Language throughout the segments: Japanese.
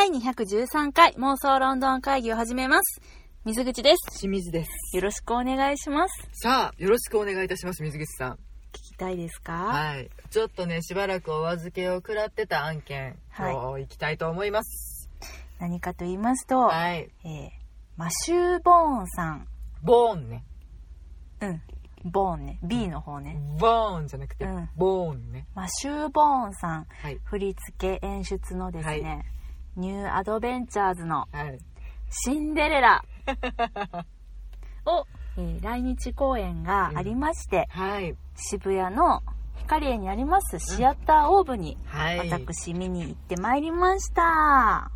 第213回妄想ロンドン会議を始めます。水口です。清水です。よろしくお願いします。さあ、よろしくお願いいたします、水口さん。聞きたいですか？はい。ちょっとね、しばらくお預けを食らってた案件、はい今日行きたいと思います。何かと言いますと、はい。えーマシュー・ボーンさん。ボーンね。うん。ボーンね。B の方ね。ボーンじゃなくて、うんボーンね。マシュー・ボーンさん。はい。振り付け演出のですね、はいニューアドベンチャーズのはい。シンデレラ を、えー来日公演がありまして、はい。渋谷のヒカリエにありますシアターオーブにはい。私見に行ってまいりました。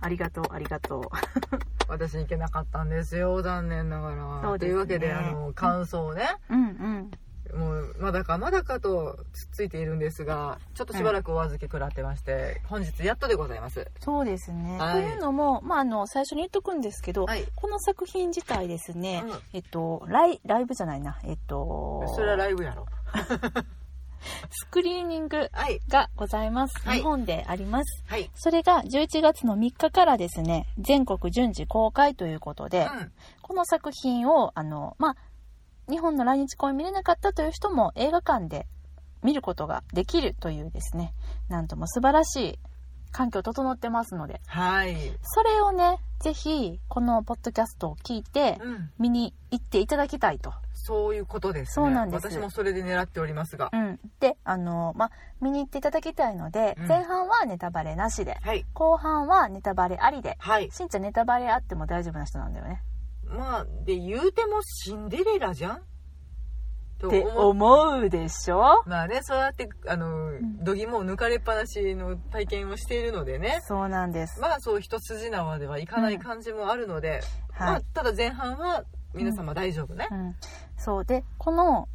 ありがとう、ありがとう。私行けなかったんですよ、残念ながら。そうですねというわけで、あの、感想をね、うんうん。もう、まだかまだかとつっついているんですが、ちょっとしばらくお預け食らってまして、本日やっとでございます。そうですね。はいというのも、まあ、あの、最初に言っとくんですけど、はい。この作品自体ですね、うんえっと、ライ、ライブじゃないな、えっと、それはライブやろ。スクリーニングはい。がございます。はい日本であります。はい。それが11月の3日からですね、全国順次公開ということで、うん。この作品を、あの、まあ、日本の来日公演見れなかったという人も映画館で見ることができるというですね、なんとも素晴らしい環境整ってますので、はい。それをね、ぜひ、このポッドキャストを聞いて、うん。見に行っていただきたいと。そういうことですね。そうなんです私もそれで狙っておりますが。うん。で、あの、まあ、見に行っていただきたいので、うん前半はネタバレなしで、はい。後半はネタバレありで、はい。しんちゃんネタバレあっても大丈夫な人なんだよね。まあ、で、言うてもシンデレラじゃん？とって思う。でしょ？まあね、そうやって、あの、んどぎもを抜かれっぱなしの体験をしているのでね。そうなんです。まあそう一筋縄ではいかない感じもあるので、まあはい。ただ前半は皆様大丈夫ねう。ん。そう。で、この、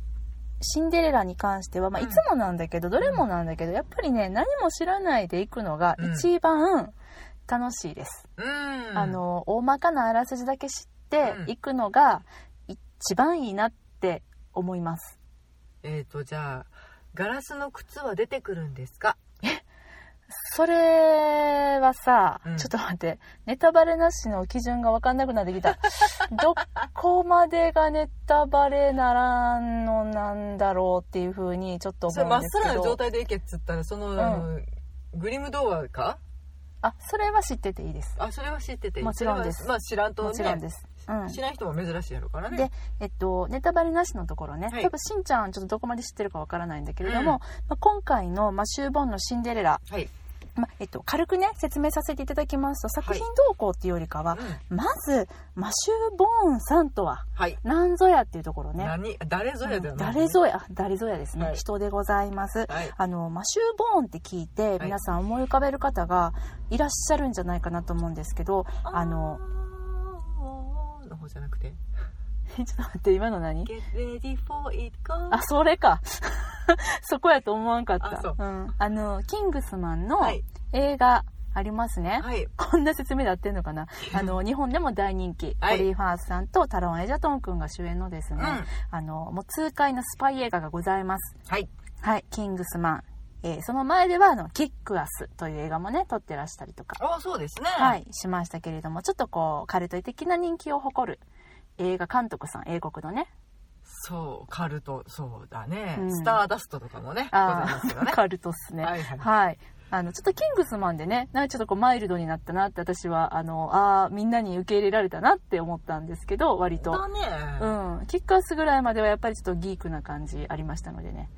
シンデレラに関しては、まあ、うんいつもなんだけど、どれもなんだけど、やっぱりね、何も知らないで行くのがうん一番楽しいです。うん。あ、の、大まかなあらすじだけ知ってうん行くのが一番いいなって思います。えっ、と、じゃあ、ガラスの靴は出てくるんですか？それはさ、うんちょっと待って、ネタバレなしの基準がわかんなくなってきた。どこまでがネタバレならんのなんだろうっていうふうにちょっと思うんですけさらな状ど。態でいけっつったら、その、んあのグリム童話か？あ、それは知ってていいです。あ、それは知ってていいもちろんですまあ知らんとね。もちろんです。うん。知らん人も珍しいやろからね。で、えっと、ネタバレなしのところね、はい。多分しんちゃんちょっとどこまで知ってるかわからないんだけれども、まあ、今回の、まあ、シューボンのシンデレラ、はい。まあえっと、軽くね説明させていただきますと作品動向っていうよりかは、うん。まずマシュー・ボーンさんとははい。何ぞやっていうところね。何？誰ぞやだようん。ね。誰ぞやあ誰ぞやですね、はい。人でございます。はい。あのマシュー・ボーンって聞いてい。皆さん思い浮かべる方がいらっしゃるんじゃないかなと思うんですけどあのの方じゃなくて？ちょっと待って今の何？あそれか。そこやと思わんかった。あそう。うん、あのキングスマンのはい。映画ありますね、はい。こんな説明で合ってんのかな？あの日本でも大人気、はい。コリー・ファースさんとタロン・エジャトン君が主演のですね、うん。あのもう痛快なスパイ映画がございます。はい。はい。キングスマン、えーその前ではあのキックアスという映画もね撮ってらしたりとかあそうですね。はいしましたけれどもちょっとこうカルト的な人気を誇る映画監督さん英国のねそう、カルト、そうだね。うんスターダストとかもね、あね。カルトっすねはいはい。はい。あの、ちょっとキングスマンでね、なんかちょっとこうマイルドになったなって私は、あの、ああ、みんなに受け入れられたなって思ったんですけど、割と。だね。うん。キックアスぐらいまではやっぱりちょっとギークな感じありましたのでね。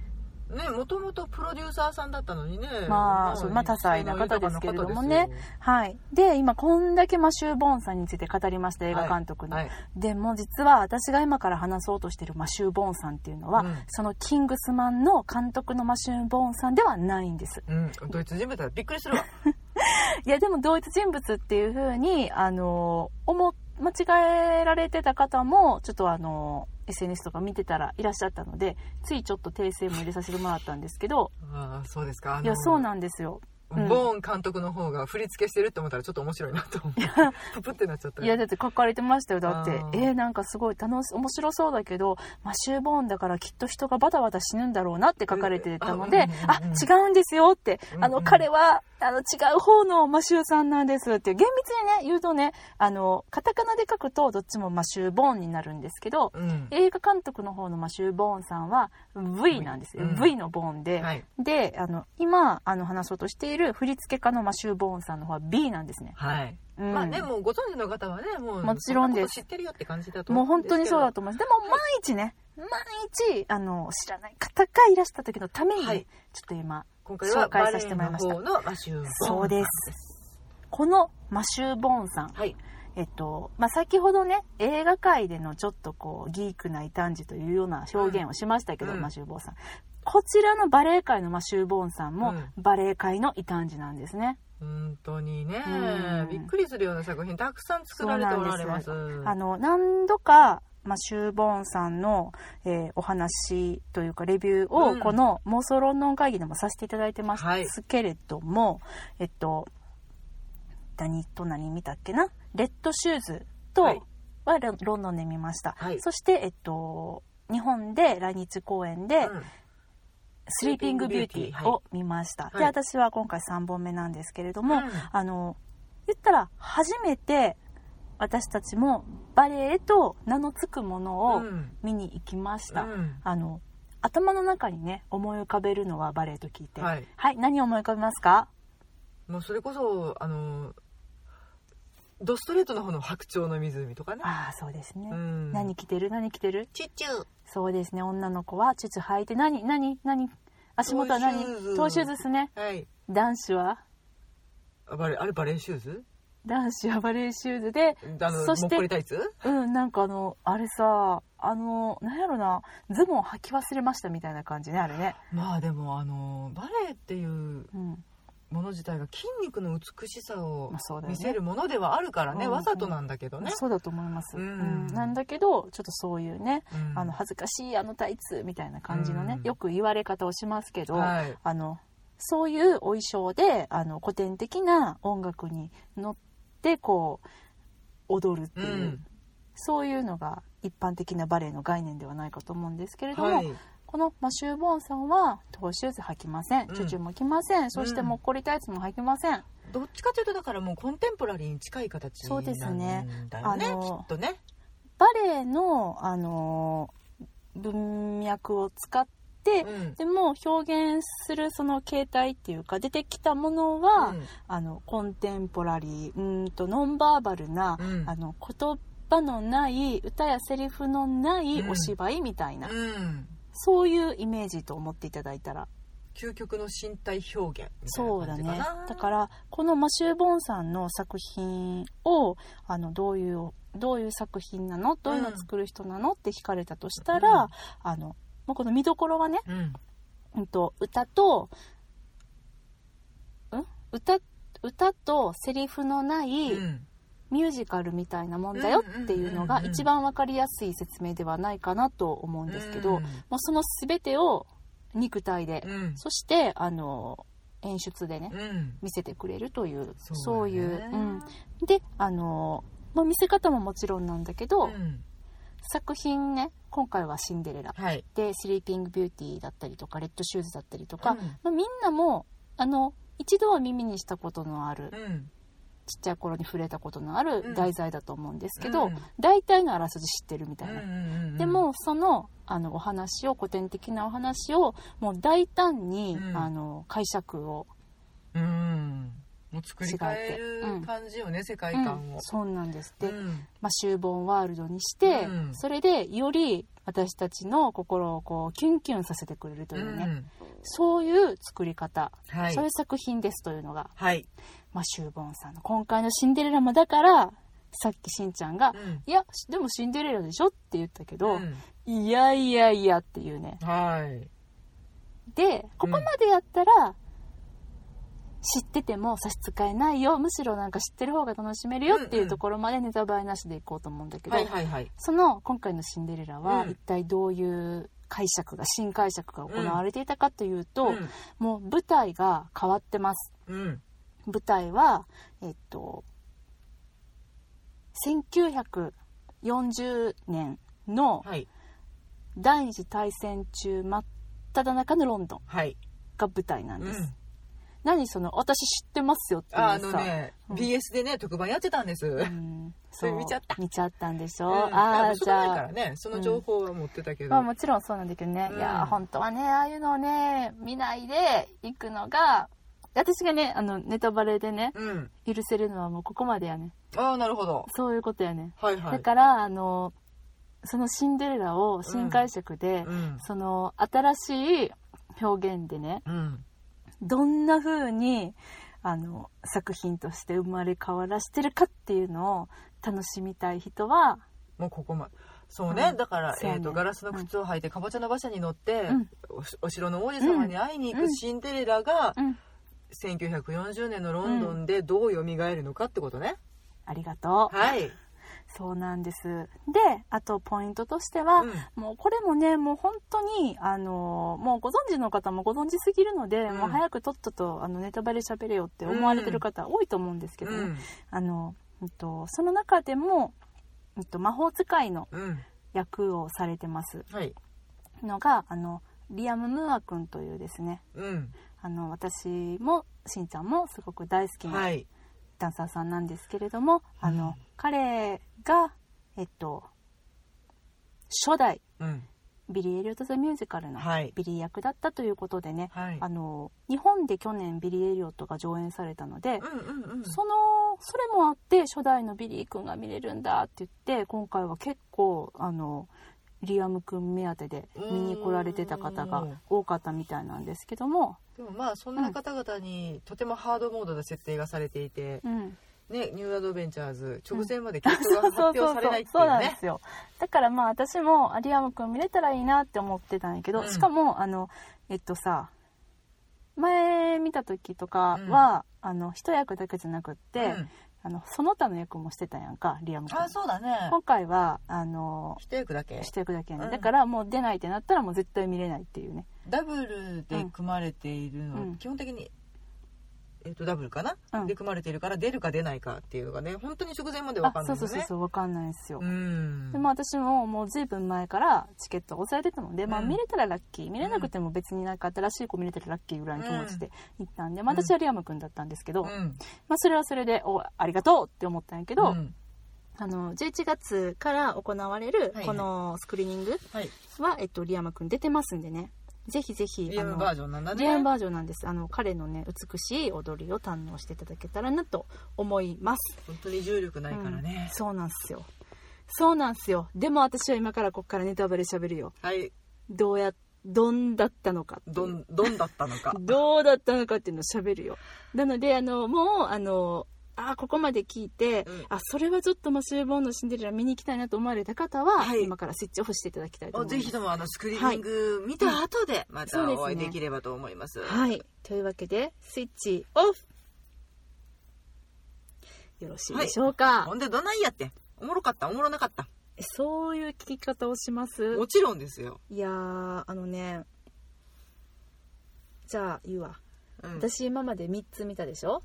ね、もともとプロデューサーさんだったのにね。まあそうまあ多彩な方ですけれどもねはい。で、今こんだけマシュー・ボーンさんについて語りました、映画監督の。はい。でも実は私が今から話そうとしてるマシュー・ボーンさんっていうのは、うんそのキングスマンの監督のマシュー・ボーンさんではないんです。うん、ドイツ人物だびっくりするわ。いやでも同一人物っていう風にあの思間違えられてた方もちょっとあの SNS とか見てたらいらっしゃったのでついちょっと訂正も入れさせてもらったんですけどああ、そうですか。いやそうなんですようんボーン監督の方が振り付けしてるって思ったらちょっと面白いなと思ってププってなっちゃった。いやだって書かれてましたよだって。えー、なんかすごい楽し面白そうだけどマシュー・ボーンだからきっと人がバタバタ死ぬんだろうなって書かれてたので、うんああうんうんうん違うんですよって、あのうんうん。彼はあの違う方のマシューさんなんですって厳密にね言うとねあのカタカナで書くとどっちもマシュー・ボーンになるんですけどうん。映画監督の方のマシュー・ボーンさんは V なんですよ、うん。V のボーンで、はい。であの今あの話そうとしている振付家のマシュー・ボーンさんの方は B なんですね、はい、うん。まあねもうご存知の方はねもうもちろんです。知ってるよって感じだともう思うんですけど。本当にそうだと思います。でも毎日ね毎日あの知らない方がいらした時のために、ねはい。ちょっと今今回は紹介させてもらいました。そうです。このマシュー・ボーンさんはい。えっとまあ、先ほどね映画界でのちょっとこうギークな異端児というような表現をしましたけど、うん。マシュー・ボーンさんこちらのバレエ界のマシュー・ボーンさんもうん。バレエ界の異端児なんですね、本当にね、うん。びっくりするような作品たくさん作られておられます。あの何度かマシュー・ボーンさんの、えーお話というかレビューをうん。この妄想ロンドン会議でもさせていただいてます。はい。けれども、えっと何と何見たっけな？レッドシューズとはロンドンで見ました、はい。そしてえっと日本で来日公演でうん「スリーピング・ビューティー」を見ました、はい。で私は今回3本目なんですけれども、うん。あの言ったら初めて私たちもバレエと名の付くものをうん見に行きました、うん。あの頭の中にね思い浮かべるのはバレエと聞いて。はい。何を思い浮かべますか？もうそれこそあのドストレートの方の白鳥の湖とかね、ああそうですね、うん、何着てる？何着てる？チュッチュそうですね。女の子はチュチュ履いて何何何？足元は何？トーシューズ。ですね。はい。男子は？あバレあれバレーシューズ？男子はバレエシューズでそしてうんなんかあのあれさあのなんやろなズボン履き忘れましたみたいな感じねあれね。まあでもあのバレエっていううんもの自体が筋肉の美しさを見せるものではあるからねうんわざとなんだけどね、そうだと思います、ううんん。なんだけどちょっとそういうね、うん。あの恥ずかしいあのタイツみたいな感じのね、うん。よく言われ方をしますけど、はい。あのそういうお衣装であの古典的な音楽に乗ってこう踊るっていう、うん。そういうのが一般的なバレエの概念ではないかと思うんですけれども、はいこのマシュー・ボーンさんはトーシューズ履きません、うん。チュチュも着ません。そしてもっこりタイツも履きません、どっちかというとだからもうコンテンポラリーに近い形そうですね。なんだよね。あのきっとね。バレエの、あの文脈を使って、うん。でも表現するその形態っていうか出てきたものは、うん。あのコンテンポラリーうーんとノンバーバルな、うん。あの言葉のない歌やセリフのないうん。お芝居みたいな、うんそういうイメージと思っていただいたら。究極の身体表現そうだね。だからこのマシュー・ボーンさんの作品をあのどういうどういう作品なの？どういうのを作る人なの？って聞かれたとしたら、うん。あのもうこの見どころはね、うん。うん、と歌と、ん？歌歌とセリフのないうんミュージカルみたいなもんだよっていうのがうんうんうんうん一番わかりやすい説明ではないかなと思うんですけど、うんもうその全てを肉体で、うん。そしてあの演出でね、うん。見せてくれるというそうだね。いう、うん、であの、まあ、見せ方ももちろんなんだけど、うん。作品ね今回は「シンデレラ」はい。で「スリーピング・ビューティー」だったりとか「レッドシューズ」だったりとか、うん。まあ、みんなもあの一度は耳にしたことのある、うんちっちゃい頃に触れたことのあうん。る題材だと思うんですけど、うん。大体のあらすじ知ってるみたいな。うんうんうん。でもそのあのお話を古典的なお話をもう大胆に、うん。あの解釈をうんもう作り変える感じよね世界うん観をそうなんです。で、うん。まあ、終盆ワールドにして、うん。それでより私たちの心をこうキュンキュンさせてくれるというね、うん。そういう作り方、はい。そういう作品ですというのが、はい。まあ、シューボンさんの今回のシンデレラもだからさっきしんちゃんがうん「いやでもシンデレラでしょ?」って言ったけど「うん。いやいやいや」っていうね。はい。でここまでやったら、知ってても差し支えないよ。むしろなんか知ってる方が楽しめるよっていうところまでネタバレなしでいこうと思うんだけど、はいはいはい。その今回の「シンデレラは」うん。一体どういう解釈が新解釈が行われていたかというと、うん。もう舞台が変わってます。うん。舞台はえっと1940年のはい。第二次大戦中真っ只中のロンドンはい。が舞台なんです、うん何その私知ってますよっていうあのね、うん。BS でね特番やってたんです、うん。それ見ちゃった。見ちゃったんでしょ、うん。ああじあ。そこないゃあからねその情報は持ってたけど、まあもちろんそうなんだけどね、うん。いや本当はねああいうのをね見ないで行くのが私がねあのネタバレでねうん。許せるのはもうここまでやね。ああなるほど。そういうことやね、はいはい。だからあのそのシンデレラを新解釈で、うん。その新しい表現でねうんどんな風にあの作品として生まれ変わらしてるかっていうのを楽しみたい人は、もうここまでそうね、うん。だから、ね。えー、とガラスの靴を履いてかぼちゃの馬車に乗って、うん。お城の王子様に会いに行うん。くシンデレラが、うん、1940年のロンドンでどう蘇るのかってことね、ありがとう、はい、そうなんです。であとポイントとしては、うん。もうこれもねもう本当にあのもうご存知の方もご存知すぎるので、うん。もう早くとっととあのネタバレ喋れよって思われてる方多いと思うんですけどね、うん。あの、うんと、その中でも、うんと、魔法使いのうん。役をされてます。はい。のがあのリアム・ムーア君というですね。うん。あの私もしんちゃんもすごく大好きなはい。ダンサーさんなんですけれども、あのうん彼がえっと初代うん。ビリー・エリオット・ザ・ミュージカルのはい。ビリー役だったということでね、はい。あの日本で去年ビリー・エリオットが上演されたので、うんうんうん。そのそれもあって初代のビリー君が見れるんだって言って今回は結構あのリアム君目当てで見に来られてた方が多かったみたいなんですけども、でもまあそんな方々にとてもハードモードで設定がされていて、うん、ね、ニューアドベンチャーズ直前まで結果が発表されないってい そううねなんですよ。だからまあ私もリアム君見れたらいいなって思ってたんやけど、うん。しかもあのえっとさ前見た時とかは、あの一役だけじゃなくって、うん。あのその他の役もしてたやんかリアム君あそうだね。今回はあの一役だけ。一役だけやね、うん。だからもう出ないってなったらもう絶対見れないっていうね。ダブルで組まれているの、うん。基本的に、えー、とダブルかな、うん。で組まれているから出るか出ないかっていうのがね本当に直前まで分かあんないよね。そうそうそうそう分かんないんですよ、うん。でも私ももう随分前からチケットを押さえてたので、まあうん。見れたらラッキー。見れなくても別になんか新しい子見れたらラッキーぐらいの気持ちで行ったん。で、まあ、私はリアム君だったんですけど、うん。まあ、それはそれでおありがとうって思ったんやけど、うん。あの11月から行われるはいこのスクリーニングはい。は、えっと、リアム君出てますんでねぜひぜひリアムバージョンなんだね。リアムバージョンなんです。あの彼のね美しい踊りを堪能していただけたらなと思います。本当に重力ないからうんね、そうなんすよ。そうなんすよ。でも私は今からこっからネタバレ喋るよ。はい。どうやどんだったのかどんどんだったのか。どうだったのかっていうのを喋るよ。なのであのもうあのあここまで聞いて、うん。あそれはちょっとマシュー・ボーンのシンデレラ見に行きたいなと思われた方は、はい。今からスイッチオフしていただきたいと思います。ぜひともあのスクリーニング見た後でまたお会いできればと思います。はい。というわけでスイッチオフ。よろしいでしょうか、ほんでどないやっておもろかったおもろなかった。そういう聞き方をします。もちろんですよ、いやーあのねじゃあ言うわ。うん、私今まで3つ見たでしょ？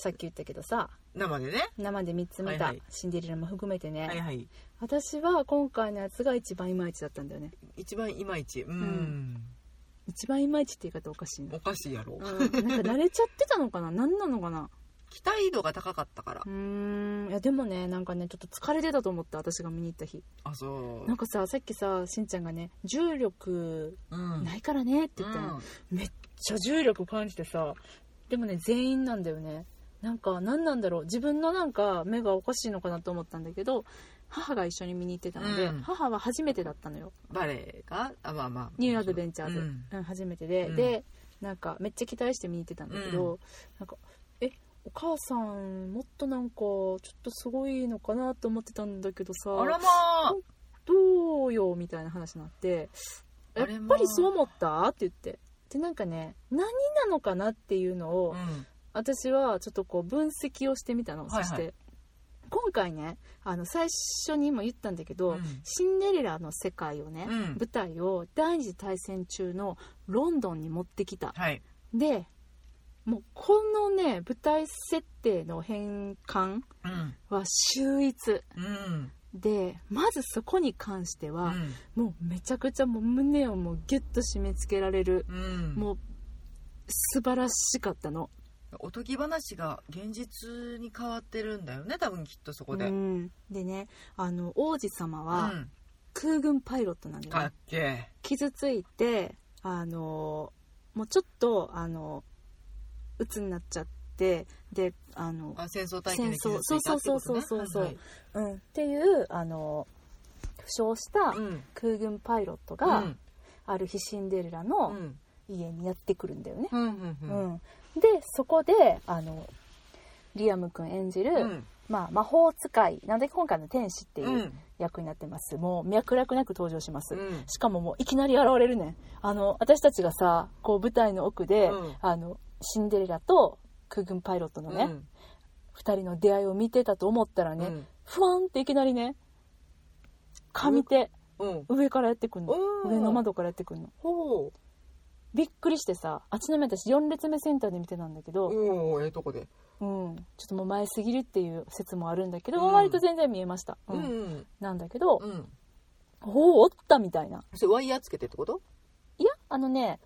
さっき言ったけどさ生でね。生で3つ見た、はいはい。シンデレラも含めてね、はいはい。私は今回のやつが一番いまいちだったんだよね。一番いまいち。うん、ん。一番いまいちって言い方おかしいな、おかしいやろ、うん、なんか慣れちゃってたのかな？何なのかな？期待度が高かったから。うーん。いやでもねなんかねちょっと疲れてたと思った私が見に行った日。あそう。なんかささっきさしんちゃんがね重力うん。ないからねって言ったの、めっちゃ重力感じてさでもね全員なんだよねなんか何なんだろう。自分のなんか目がおかしいのかなと思ったんだけど母が一緒に見に行ってたので、うん。母は初めてだったのよ。バレエが？あまあまあ。ニューアドベンチャーズ、ううん。ん初めてで、うん。でなんかめっちゃ期待して見に行ってたんだけど、うなんかえお母さんもっとなんかちょっとすごいのかなと思ってたんだけどさあらまあ。どうよみたいな話になってやっぱりそう思った？って言って。でなんかね何なのかなっていうのを、うん私はちょっとこう分析をしてみたの、はいはい。そして。今回ねあの最初にも言ったんだけど、うん。シンデレラの世界をね、うん。舞台を第二次大戦中のロンドンに持ってきた。はい。でもうこのね舞台設定の変換うん。は秀逸。うん。でまずそこに関してうは、ん。もうめちゃくちゃもう胸をもうギュッと締め付けられる、うん。もう素晴らしかったの。おとぎ話が現実に変わってるんだよね多分きっとそこで、ううん。ん、でねあの王子様は空軍パイロットなんだよね、傷ついてあのもうちょっとあの鬱になっちゃってであのあ戦争体験で傷ついたってことね。そうそうそうそうそうはいうん、っていうあの負傷した空軍パイロットうが、ん。ある日シンデレラうのん家にやってくるんだよね。うんうんううん。んでそこであのリアム君演じる、うん。まあ、魔法使いなんで今回の天使ってういうん。役になってます、もう脈絡なく登場します、うん。しかももういきなり現れるねん。あの私たちがさこう舞台の奥で、うん。あのシンデレラと空軍パイロットのね、うん。二人の出会いを見てたと思ったらね、うん。ふわんっていきなりね上手うん。上からやってくんの。上の窓からやってくんの。ほびっくりしてさあちなみに私4列目センターで見てたんだけうど、おおええとこで。うん、ちょっともう前すぎるっていう説もあるんだけど、うん。割と全然見えました、ううんん。なんだけど、うん。おおおったみたいな。それワイヤーつけてってこと？いやあのね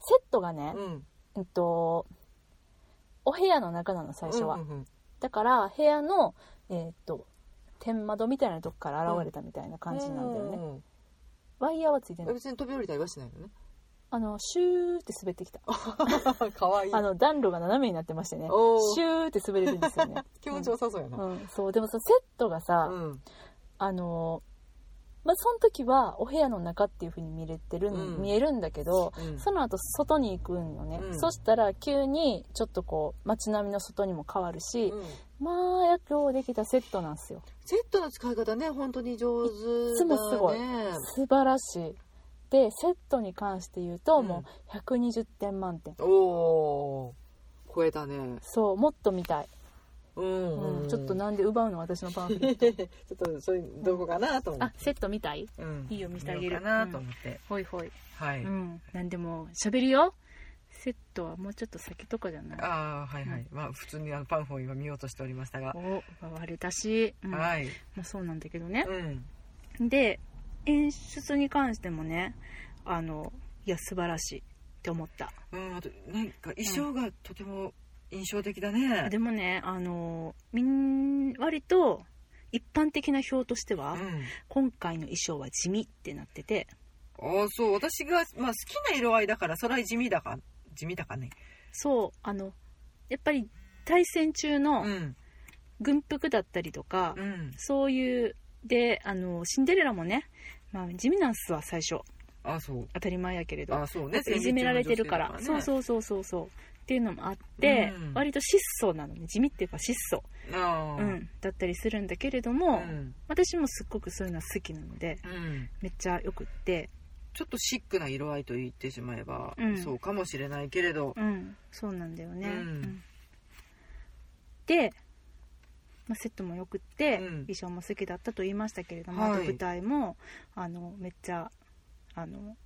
セットがね、うん。うんとお部屋の中なの最初は、うんうん。だから部屋のえーっと天窓みたいなとこから現れたみたいな感じなんだよね、うん。ワイヤーはついてない。別に飛び降りたりはしないのねあのシューって滑ってきた。かわい。いあの暖炉が斜めになってましてね。シューって滑れるんですよね。気持ちよさそうやな。うん、そうでもさセットがさ、うん。あのまあその時はお部屋の中っていう風に見れてるん、うん。見えるんだけど、うん。その後外に行くんよね、うん。そしたら急にちょっとこう街並みの外にも変わるし、うん。まあや今日できたセットなんですよセットの使い方ね本当に上手だねいつもすごい素晴らしいでセットに関して言うと、うん。もう120点満点。おおー超えたね。そうもっと見たい、うんうんちょっとなんで奪うの私のパンフレット。ちょっとそういうどこかなと思って。あセット見たい？うん。いいよ見せてあげる。見ようかなと思って。ほいほい。はい。うん。なんでも喋るよ。セットはもうちょっと先とかじゃない？ああはいはい。まあ普通にあのパンフを今見ようとしておりましたが。お奪われたし、うん。まはい。あ、そうなんだけどね。うん。で演出に関してもねあのいや素晴らしいって思った。うんあとなんか衣装がとても印象的だね。でもねあのみん割と一般的な表としては、うん。今回の衣装は地味ってなってて。ああそう。私がまあ好きな色合いだからそれは地味だか地味だかね。そう。あのやっぱり対戦中のうん。軍服だったりとか、うん。そういうであのシンデレラもね、まあ、地味なんすわ最初ああそう。当たり前やけれどああそうね。いじめられてるから。そうそうそうそうそう。っていうのもあって、うん。割と質素なのね。地味っていうか質素、うん、だったりするんだけれども、うん。私もすっごくそういうのは好きなのでうん。めっちゃよくって。ちょっとシックな色合いと言ってしまえば、うん。そうかもしれないけれど、うん。そうなんだよね、うん。で、まあ、セットもよくって、うん。衣装も好きだったと言いましたけれども、はい。あと舞台もあのめっちゃあの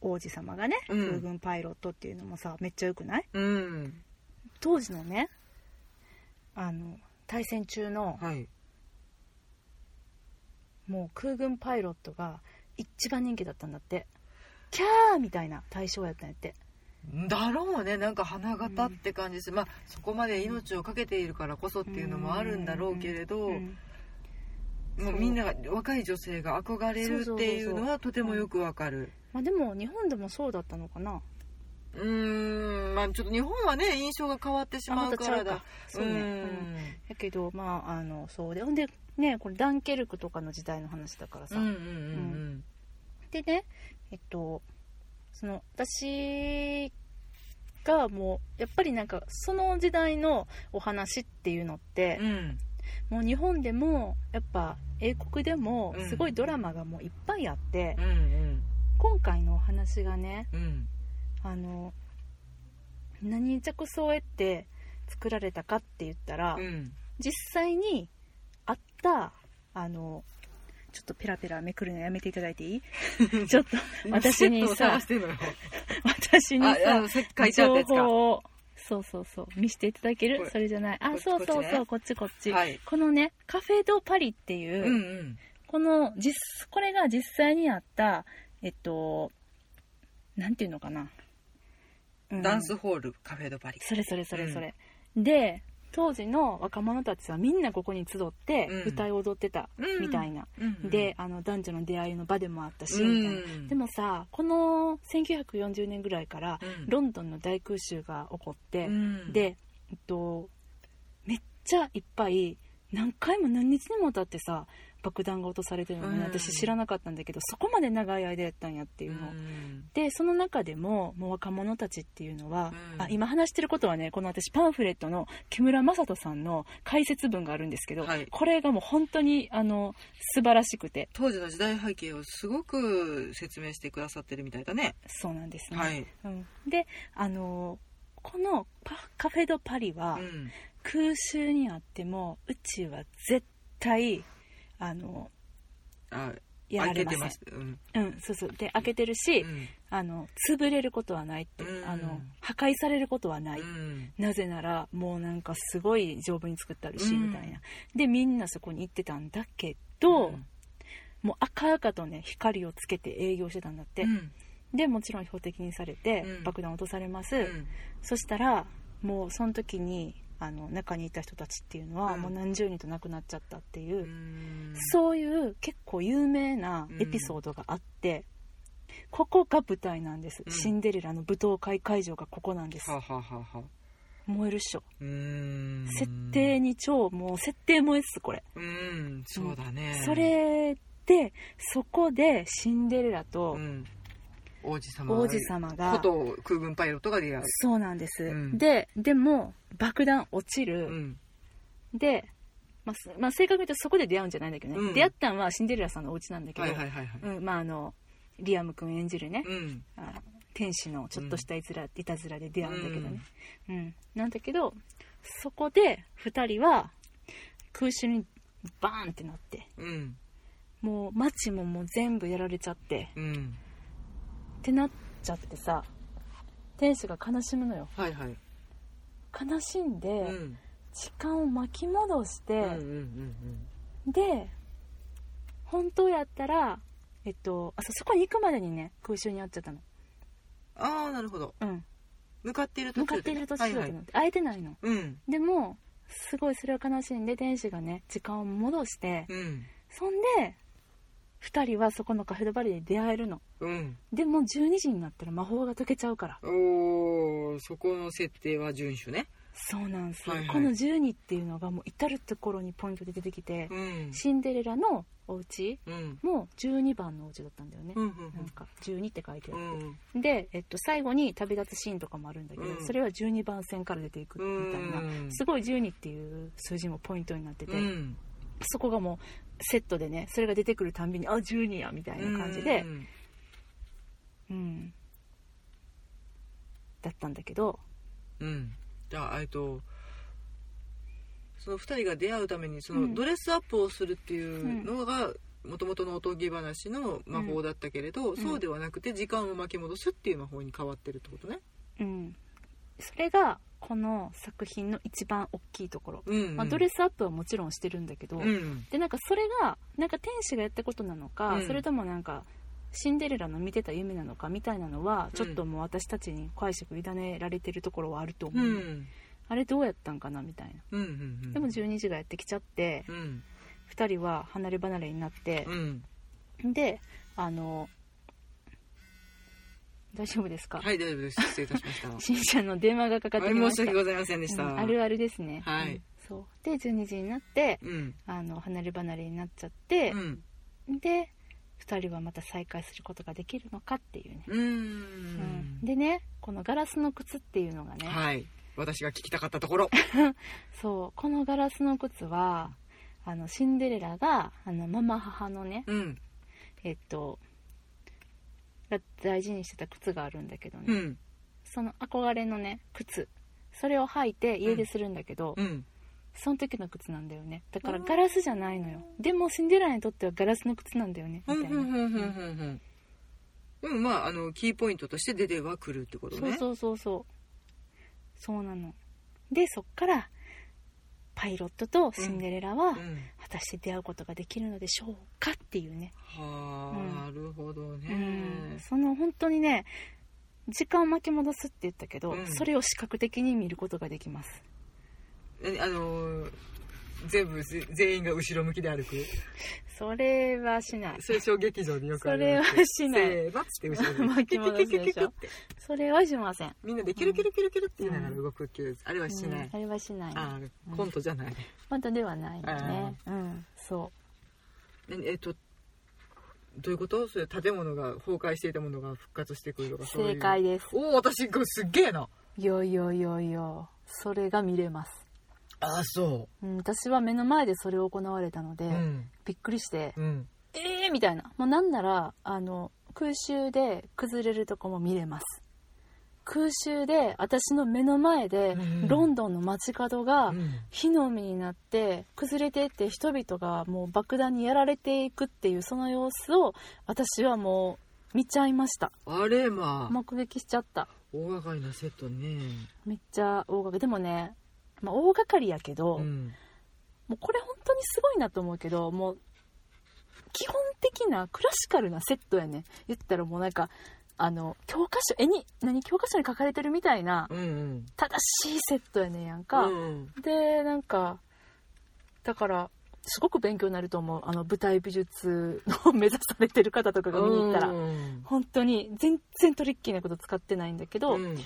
王子様がね、うん。空軍パイロットっていうのもさめっちゃよくない？うん。当時のねあの対戦中のはい。もう空軍パイロットが一番人気だったんだって。キャーみたいな対象やったんやってだろうね。なんか花形って感じです、まあそこまで命を懸けているからこそっていうのもあるんだろうけれど、うんもうみんなが若い女性が憧れるっていうのはとてもよくわかる。まあ、でも日本でもそうだったのかな。うーん。まあちょっと日本はね印象が変わってしまうからだ。そうね、うん。ん。やけどまああのそうでほんでねこれダンケルクとかの時代の話だからさ、うんうん。うん。でねえっとその私がもうやっぱりなんかその時代のお話っていうのってうん、うんもう日本でもやっぱ英国でもうんすごいドラマがもういっぱいあって、うんうん。今回のお話がねうん。あの何着想を得て作られたかって言ったら、うん。実際にあったあのちょっとペラペラめくるのやめていただいていい？ちょっと私にさ 私にさ情か報をそうそうそう見せていただける？それじゃない？あそうそうそうここっちこっち、はい。このねカフェ・ド・パリっていう、うんうん。この実これが実際にあったえっとなんていうのかな、うん。ダンスホールカフェドパリ。それそれそれそれ、で当時の若者たちはみんなここに集ってうん。歌い踊ってたうん。みたいな、うんうんであの男女の出会いの場でもあったし、うん。でもさこの1940年ぐらいからうん。ロンドンの大空襲が起こって、うん。で、えっと、めっちゃいっぱい何回も何日にも経ってさ爆弾が落とされてるのね、うん。私知らなかったんだけどそこまで長い間やったんやっていうの。を、うん。でその中でももう若者たちっていうのは、うん。あ今話してることはねこの私パンフレットの木村正人さんの解説文があるんですけど、はい。これがもう本当にあの素晴らしくて。当時の時代背景をすごく説明してくださってるみたいだね。そうなんですね、はい。うん、であのこのパカフェ・ド・パリは、うん空襲にあってもうちは絶対あのあやられません。うん。うんそうそう。で開けてるし、うん。あの潰れることはないって、うん。あの破壊されることはない、うん。なぜならもうなんかすごい丈夫に作ってあるし、うんみたいな。でみんなそこに行ってたんだけど、うん。もう赤々とね光をつけて営業してたんだって、うん。でもちろん標的にされて、うん。爆弾落とされます、うん。そしたらもうその時にあの中にいた人たちっていうのは、うん。もう何十人と亡くなっちゃったっていう、うん。そういう結構有名なエピソードがあって、ここが舞台なんです、うん。シンデレラの舞踏会会場がここなんです。はあはあは燃えるっしょ。設定に超もう設定燃えっすこれ、うん。そうだね。それでそこでシンデレラとうん王子様。王子様が、こと空軍パイロットが出会うそうなんです、うん。ででも爆弾落ちる、うん。で、まあすまあ、正確に言うとそこで出会うんじゃないんだけどね、うん。出会ったのはシンデレラさんのお家なんだけど、はいはいはいはい。うんまああのリアム君演じるね、うん。あの天使のちょっとしたいずら、いたずらで出会うんだけどね、うん。なんだけどそこで2人は空襲にバーンってなって。うん。もう街ももう全部やられちゃって。うんってなっちゃってさ天使が悲しむのよ。はいはい。悲しんで、うん。時間を巻き戻して、うんうんうんで本当やったらえっとあそそこに行くまでにね空襲に遭っちゃったの。ああなるほど。うん。向かっている途向かってい中でねる途中だったの、はいはい。会えてないの。うん。でもすごいそれを悲しんで天使がね時間を戻して、うん。そんで2人はそこのカフェドバリで出会えるの。うん。でも12時になったら魔法が解けちゃうから。おーそこの設定は遵守ね。そうなんです、はいはい。この12っていうのがもう至る所にポイントで出てきて、うん。シンデレラのお家うん。も12番のお家だったんだよね、うんなんか12って書いてあうって、ん。で、えっと、最後に旅立つシーンとかもあるんだけど、うん。それは12番線から出ていくみたいな、うん。すごい12っていう数字もポイントになってて、うん。そこがもうセットでねそれが出てくるたんびにあ12やみたいな感じでう、ん。うん。だったんだけどうん。じゃあえっとその2人が出会うためにそうのん。ドレスアップをするっていうのがもともとのおとぎ話の魔法だったけれど、ん。そうではなくて時間を巻き戻すっていう魔法に変わってるってことね。うん、それがこの作品の一番大きいところ、うんうん。まあ、ドレスアップはもちろんしてるんだけど、うんでなんかそれがなんか天使がやったことなのか、うん。それともなんかシンデレラの見てた夢なのかみたいなのはちょっともう私たちに解釈委ねられてるところはあると思う、うん。あれどうやったんかなみたいな。うんうんでも12時がやってきちゃってうん。2人は離れ離れになってう、ん。であの大丈夫ですか、はい大丈夫です。失礼いたしました。しんちゃんの電話がかかってはいきました。申し訳ございませんでした、うんあるあるですね。はい。うんそう。で12時になってうん。あの離れ離れになっちゃってう、ん。で2人はまた再会することができるのかっていうね、うーん。うん。でねこのガラスの靴っていうのがね、はい。私が聞きたかったところ。そう。このガラスの靴はあのシンデレラがあのママ母のねうん。えっとが大事にしてた靴があるんだけどね、うん。その憧れのね靴。それを履いて家出するんだけど、うん。その時の靴なんだよね。だからうんガラスじゃないのよ。でもシンデレラにとってはガラスの靴なんだよね。みたいな、うんまああのキーポイントとして出てはくるってことね。そうそうそうそう。そうなの。でそっからパイロットとシンデレラはうん。果たして出会うことができるのでしょうかっていうね、はあ、うん。なるほどね、うん、その本当にね時間を巻き戻すって言ったけど、うん。それを視覚的に見ることができます。えあのー全部ぜ全員が後ろ向きで歩く。それはしない。それ小劇場でよくあるそれはしない。せーのって後ろで 巻き戻すでしょ。それはしません。みんなでキュルキュルキュルキュルって言いながら動くっていうあれはしない、うんあれはしない。ああコントじゃない、本当ではないよねうん。そええっとどういうこと？それ建物が崩壊していたものが復活してくるとうかそういう。正解です。おお私これすっげえな。いよいよいよいよそれが見れます、ああそう。ん、私は目の前でそれを行われたので、ううん。びっくりしてうん。えーみたいな。もうなんならあの空襲で崩れるとこも見れます。空襲で私の目の前でうんロンドンの街角がうん。火の海になって崩れていって人々がもう爆弾にやられていくっていうその様子を私はもう見ちゃいました。あれまあ。目撃しちゃった。大掛かりなセットね。めっちゃ大掛かり。でもね、まあ、大掛かりやけど、うん。もうこれ本当にすごいなと思うけどもう基本的なクラシカルなセットやね言ったらもうなんかあの教科書絵に何教科書に書かれてるみたいなうんうん。正しいセットやねんやんか、うんでなんかだからすごく勉強になると思う。あの舞台美術を目指されてる方とかが見に行ったら。うん。本当に全然トリッキーなこと使ってないんだけど、うん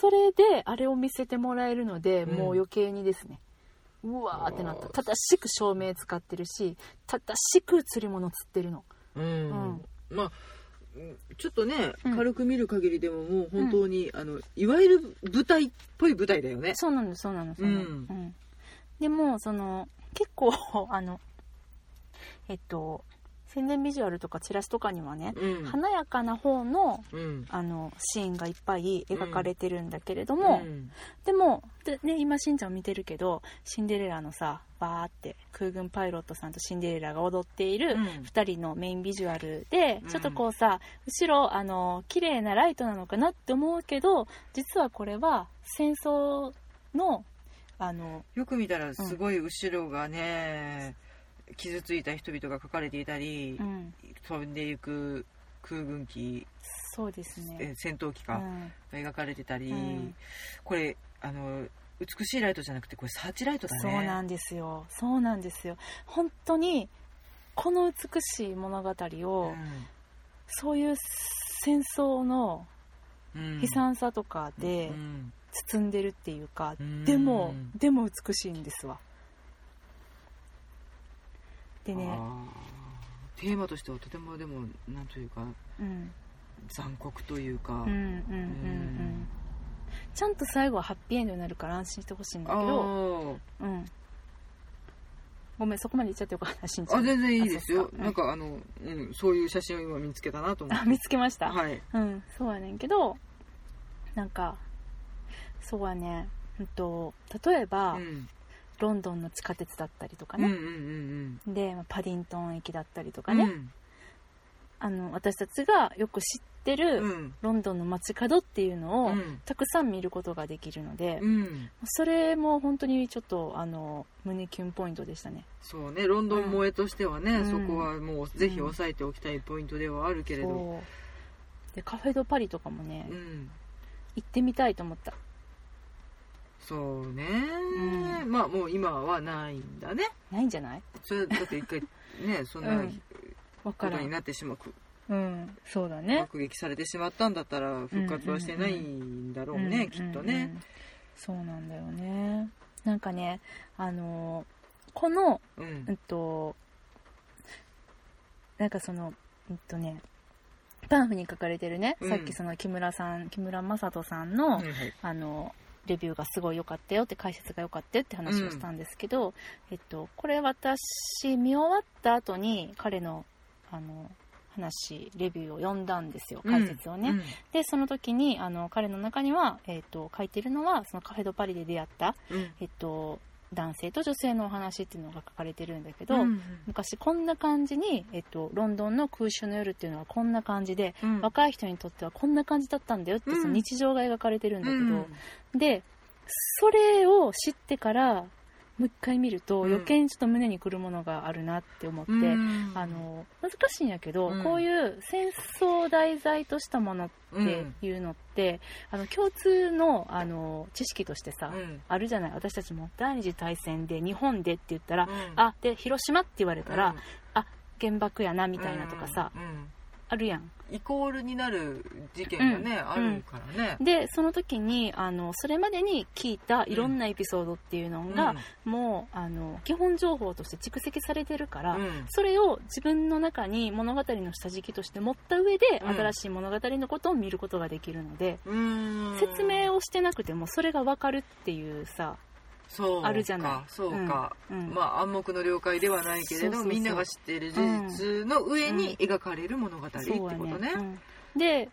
それであれを見せてもらえるので、うん。もう余計にですね。うわーってなった。正しく照明使ってるし正しく釣り物釣ってるの。うん。うん。まあうんちょっとね、うん。軽く見る限りでももう本当に、あのいわゆる舞台っぽい舞台だよね。そうなのそうなのそうなの、うん。うん。でもその結構 あのえっと宣伝ビジュアルとかチラシとかにはね、うん。華やかな方のうん。あのシーンがいっぱい描かれてるんだけれども、うん。でもで、ね、今しんちゃん見てるけどシンデレラのさバーって空軍パイロットさんとシンデレラが踊っているうん。2人のメインビジュアルで、うん。ちょっとこうさ後ろあの綺麗なライトなのかなって思うけど実はこれは戦争のあのよく見たらすごい後ろがね、傷ついた人々が描かれていたり、うん飛んでいく空軍機、そうですね。え戦闘機か、描かれてたり、うん。これあの美しいライトじゃなくてこれサーチライトだね。そうなんですよ。そうなんですよ。本当にこの美しい物語を、そういう戦争のうん。悲惨さとかでうん。包んでるっていうか、うん。でもでも美しいんですわでね、テーマとしてはとてもでもなんというかうん、残酷というか、ちゃんと最後はハッピーエンドになるから安心してほしいんだけど、あうん、ごめんそこまで言っちゃってよかったあ全然いいですよ。なんかあの、うん、そういう写真を今見つけたなと思って。あ見つけました、はい。うんそうやねんけどなんかそうやねうんと例えば、うんロンドンの地下鉄だったりとかうんうんね、うん。でまあパディントン駅だったりとかうん。ね、あの私たちがよく知ってる、うん。ロンドンの街角っていうのを、うん。たくさん見ることができるので、うん。それも本当にちょっとあの胸キュンポイントでしたね。そうねロンドン萌えとしてはね、うん。そこはもうぜひ押さえておきたいポイントではあるけれど、でカフェ・ド・パリとかもね、うん、行ってみたいと思ったそうね、うまあもう今はないんだね。ないんじゃない？それだって一回ね そんなことになってしまううん。そうだね。爆撃されてしまったんだったら復活はしてないんだろうね、きっとね、うんうんうん。そうなんだよね。なんかねあのーこのうん。うんとなんかそのうんとねパンフに書かれてるね、うん。さっきその木村さん木村正人さんの、はいはい。あのレビューがすごい良かったよって解説が良かったよって話をしたんですけど、えっと、これ私見終わった後に彼のあの話レビューを読んだんですよ解説をね、うん。でその時にあの彼の中には、えっと、書いてるのはそのカフェ・ド・パリで出会った、うん。えっと、男性と女性のお話っていうのが書かれてるんだけど、うん昔こんな感じに、えっと、ロンドンの空襲の夜っていうのはこんな感じで、うん。若い人にとってはこんな感じだったんだよって、うん。その日常が描かれてるんだけど、うん。でそれを知ってからもう一回見るとうん。余計にちょっと胸にくるものがあるなって思って、うん。あの難しいんやけど、うん。こういう戦争を題材としたものっていうのって、あの共通のあの知識としてさ、うん。あるじゃない？私たちも第二次大戦で日本でって言ったら、うん。あで広島って言われたら、うん。あ原爆やなみたいなとかさ、うん。うん。あるやんイコールになる事件がね、うん。あるからね、でその時にあのそれまでに聞いたいろんなエピソードっていうのが、もうあの基本情報として蓄積されてるから、うん。それを自分の中に物語の下敷きとして持った上で、うん。新しい物語のことを見ることができるので、うん。説明をしてなくてもそれが分かるっていうさ、あるじゃない。そうか、うん。まあ暗黙の了解ではないけれどみんなが知っている事実の上に描かれる物語ってことね。うん。で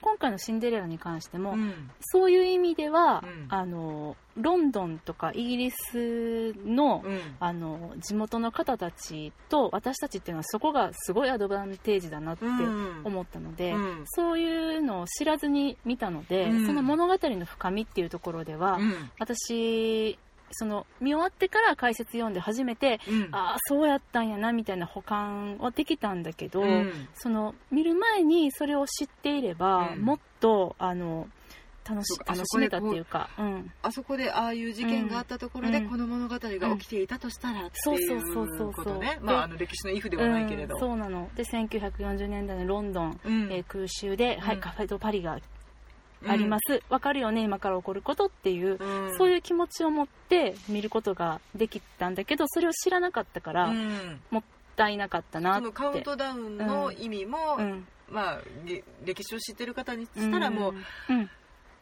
今回のシンデレラに関しても、うん。そういう意味では、うん。あのロンドンとかイギリスの,、うん。あの地元の方たちと私たちっていうのはそこがすごいアドバンテージだなってうん。思ったので、うん。そういうのを知らずに見たので、うん。その物語の深みっていうところでは、うん。私その見終わってから解説読んで初めて、うん。ああそうやったんやなみたいな保管はできたんだけど、うん。その見る前にそれを知っていれば、うん。もっとあの楽し楽しめたっていうか、うん、あそこでああいう事件があったところでうん。この物語が起きていたとしたらってそういそうそうそうう。ことね。でまああの歴史のイフではないけれど。うん、そうなの。で1940年代のロンドン、うん。えー空襲で、はい、うん。カフェ・ド・パリがあります、わかるよね今から起こることっていう、うん。そういう気持ちを持って見ることができたんだけどそれを知らなかったから、うん。もったいなかったなって。そのカウントダウンの意味もうん。まあげ歴史を知ってる方にしたらもううん。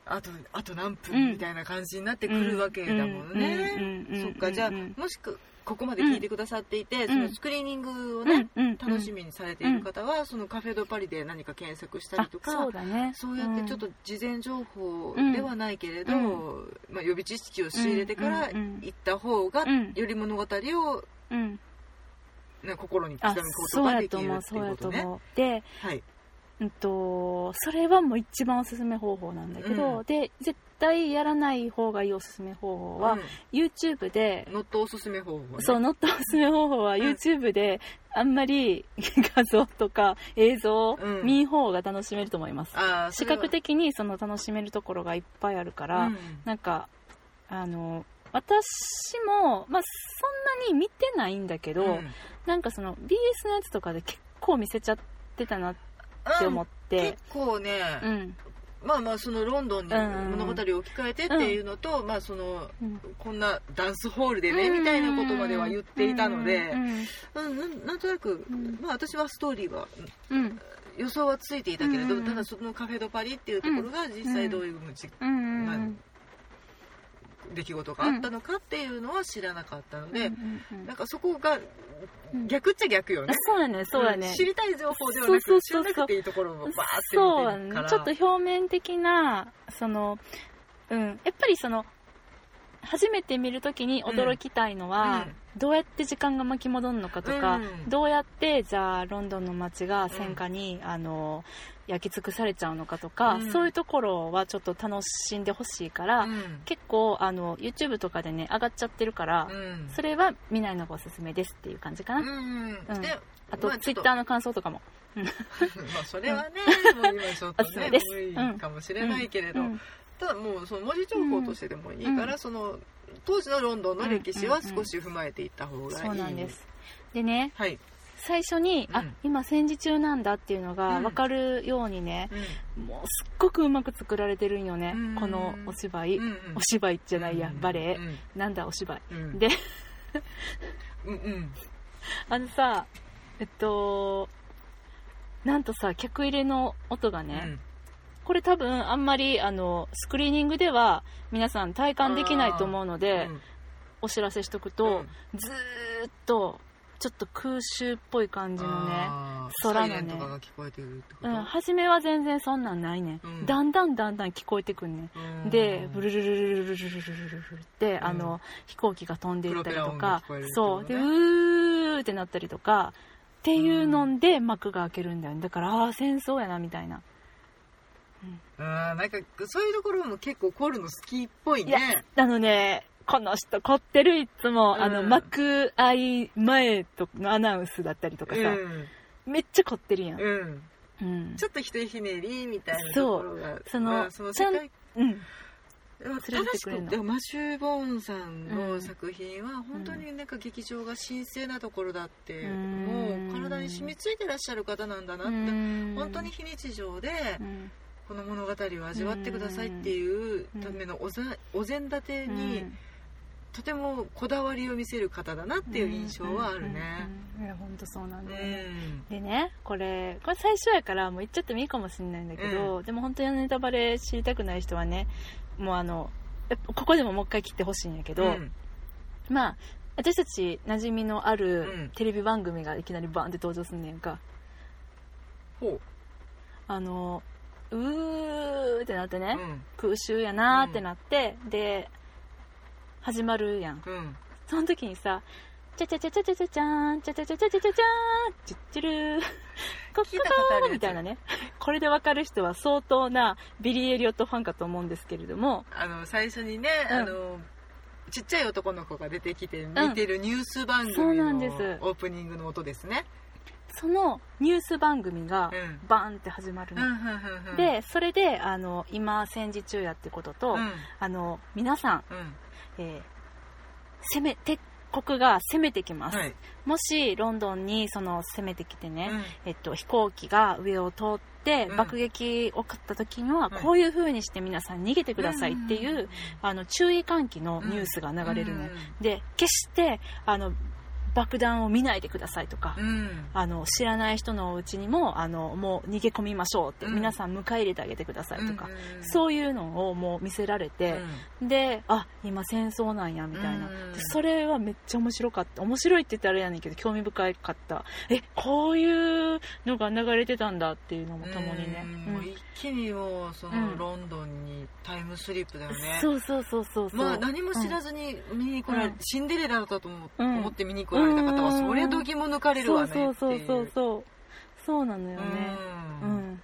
あとあと何うん。分みたいな感じになってくるわけだもんうん。うん。ねうん。そっか。じゃあうん。もしくここまで聞いてくださっていて、ん。そのスクリーニングをうねん、うん。楽しみにされている方は、そのカフェ・ド・パリで何か検索したりとあかそうだね。そうやってちょっと事前情報ではないけれど、うん。まあ、予備知識を仕入れてから行った方が、うんより物語を、うん。ね、心に刻あむことができるっていうことね。ではい。うんとそれはもう一番おすすめ方法なんだけど、うん。で絶対やらない方がいいおすすめ方法は、うん。YouTube でノットおすすめ方法ね。そう、ノットおすすめ方法はん。YouTube であんまり 画像とか映像うん。見ん方が楽しめると思います。あー視覚的にその楽しめるところがいっぱいあるから、うん。なんか、あの、私も、まあ、そんなに見てないんだけど、うん。なんかその BS のやつとかで結構見せちゃってたなって思って。結、構ね、うん。まあまあそのロンドンに物語を置き換えてっていうのと、まあそのうんこんなダンスホールでね、みたいなことまでは言っていたので、うんうんなんとなく、ん。まあ私はストーリーはうん。予想はついていたけれど、うんただそのカフェ・ド・パリっていうところが実際どういうじうんうんまあ出来事があったのかっていうのは知らなかったので、うんうんなんかそこがうん逆っちゃ逆よね。そうやねそうやね、ん知りたい情報ではなく知らそうそうそうそうなくていいところをバーってそうや見てるから。ねちょっと表面的なそのうん。やっぱりその初めて見るときに驚きたいのは、どうやって時間が巻き戻るのかとか、うん。どうやってじゃあロンドンの街が戦火に、あの焼き尽くされちゃうのかとか、うん。そういうところはちょっと楽しんでほしいから、うん。結構あの YouTube とかでね上がっちゃってるから、うん。それは見ないのがおすすめですっていう感じかな、うんあと、まあ Twitter の感想とかも。まあそれはね、もう今ちょっとね 無理かもしれないけれど、うんただもうその文字情報としてでもいいから、うん。その当時のロンドンの歴史は少し踏まえていった方がいい、そうなんです。でねはい、最初に、うん。あ今戦時中なんだっていうのがうん。分かるようにね、うもうすっごくうまく作られてるんよね、うん。このお芝居、お芝居じゃないや、うんバレエ、うんなんだお芝居。うん。でうんうん。あのさえっとなんとさ客入れの音がね、これ多分あんまりあのスクリーニングでは皆さん体感できないと思うので、うんお知らせしとくと、ずーっとちょっと空襲っぽい感じのね空のね。うん初めは全然そんなんないね、うん。だんだんだんだん聞こえてくんね。うん。でブルルルルルルルルルルルルルって、あの飛行機が飛んでいったりとかそうでうーってなったりとかっていうので幕が開けるんだよねだからああー戦争やなみたいなあーなんかそういうところも結構凝るの好きっぽいいやねあのねこの人凝ってるいつも、うん。あの幕開前とのアナウンスだったりとかさ、めっちゃ凝ってるやん、うん、うん、うんちょっとひとひねりみたいなところがそのまあそのちゃん世界うん、正しくでもマシュー・ボーンさんうんの作品は本当になんか劇場が神聖なところだって、うん。もう体に染みついてらっしゃる方なんだなって、うん。本当に非日常でうんこの物語を味わってくださいっていうためのお膳立てにとてもこだわりを見せる方だなっていう印象はあるね。うんうんうんいや本当そうなんうだよね、んでねこれこれ最初やからもう言っちゃってもいいかもしれないんだけど、でも本当にネタバレ知りたくない人はねもうあのここでももう一回切ってほしいんやけど、うん。まあ私たち馴染みのあうるん。テレビ番組がいきなりバーンって登場すんねんか。ほあのうーってなってう、ね、うん。空襲やなーってなって、で始まるやん。うん、その時にさチャチャチャチャチャチャチャーンチャチャチャチャチャチャチャーンチュッチュルーコッ聞いたことあるやつ。コーみたいなね。これでわかる人は相当なビリー・エリオットファンかと思うんですけれども。あの最初にね、うん。あのちっちゃい男の子が出てきて見てるニュース番組のオープニングの音ですね。そのニュース番組がうん。バーンって始まるの、うんうんうんうん、でそれであの今戦時中やってことと、うん。あの皆さん、うん。えー攻め敵国が攻めてきます、はい。もしロンドンにその攻めてきてね、うん。えっと、飛行機が上を通ってうん。爆撃を送った時にははい。こういう風にして皆さん逃げてくださいっていう、あの注意喚起のニュースが流れるね、で決してあの爆弾を見ないでくださいとか、うん。うんあの知らない人のうちにもあのもう逃げ込みましょうって、うん。皆さん迎え入れてあげてくださいとか、うんうんそういうのをもう見せられて、であ今戦争なんやみたいな、それはめっちゃ面白かった。面白いって言ったらあれやねんけど興味深かった。えこういうのが流れてたんだっていうのもともにね、うん。もう一気にもうそうん。のロンドンにタイムスリップだよね、そうそうそうそうそう。まあ何も知らず、ずに見に来られ、うん。シンデレラだと思って見に来られた方はうんそれどぎも抜かれるそうわねそうっていう。そうそうそうそうなのよね。ううん。ん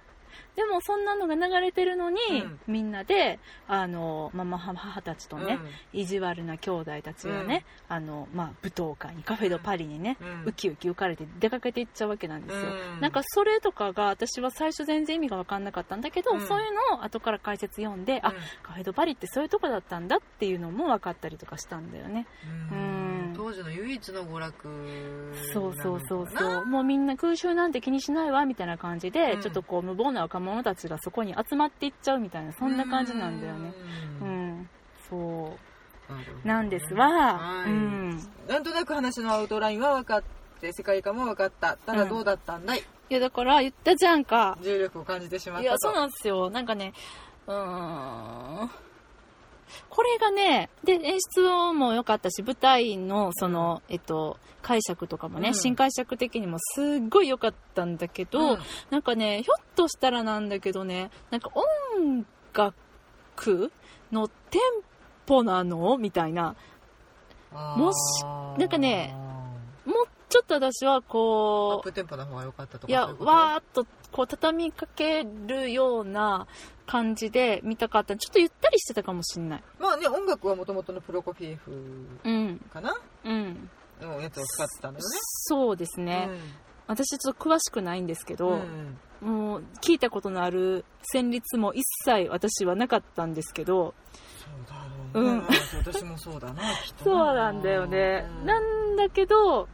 でもそんなのが流れてるのに、うん。みんなであのママ母たちとね、意地悪な兄弟たちがね、あのまあ、舞踏会にカフェ・ド・パリにね、うん。ウキウキ浮かれて出かけていっちゃうわけなんですよ、うん。なんかそれとかが私は最初全然意味が分かんなかったんだけど、うん。そういうのを後から解説読んで、あうん。カフェ・ド・パリってそういうとこだったんだっていうのも分かったりとかしたんだよね、うん。うん当時の唯一の娯楽そうそうそうそう。もうみんな空襲なんて気にしないわみたいな感じで、うん。ちょっとこう無謀な若者たちがそこに集まっていっちゃうみたいなそんな感じなんだよね。ううん。ん、そう。なんですわ、はい。うん。なんとなく話のアウトラインは分かって世界観も分かった。ただどうだったんだい、いやだから言ったじゃんか。重力を感じてしまったと。いやそうなんですよ。なんかねうーんこれがねで演出も良かったし舞台のその、えっと解釈とかもね、うん。新解釈的にもすっごい良かったんだけど、うん。なんかねひょっとしたらなんだけどねなんか音楽のテンポなの？みたいな。もしなんかねもうちょっと私はアッこうプテンポな方が良かったとかいやわーっとこう畳みかけるような感じで見たかった。ちょっとゆったりしてたかもしんない。まあね音楽はもともとのプロコフィエフうんかな？うん。のやつを使ってたんだよね。そうですね、私ちょっと詳しくないんですけど、うん。もう聞いたことのある旋律も一切私はなかったんですけどそうだろうね、私もそうだなそうなんだよね、うんなんだけど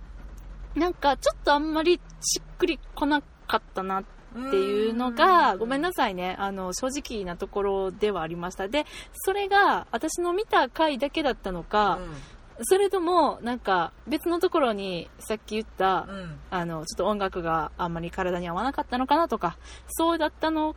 なんかちょっとあんまりしっくりこなかったなっていうのが、ごめんなさいね、あの、正直なところではありました。で、それが私の見た回だけだったのか、それとも、なんか別のところにさっき言った、うんうんあの、ちょっと音楽があんまり体に合わなかったのかなとか、そうだったの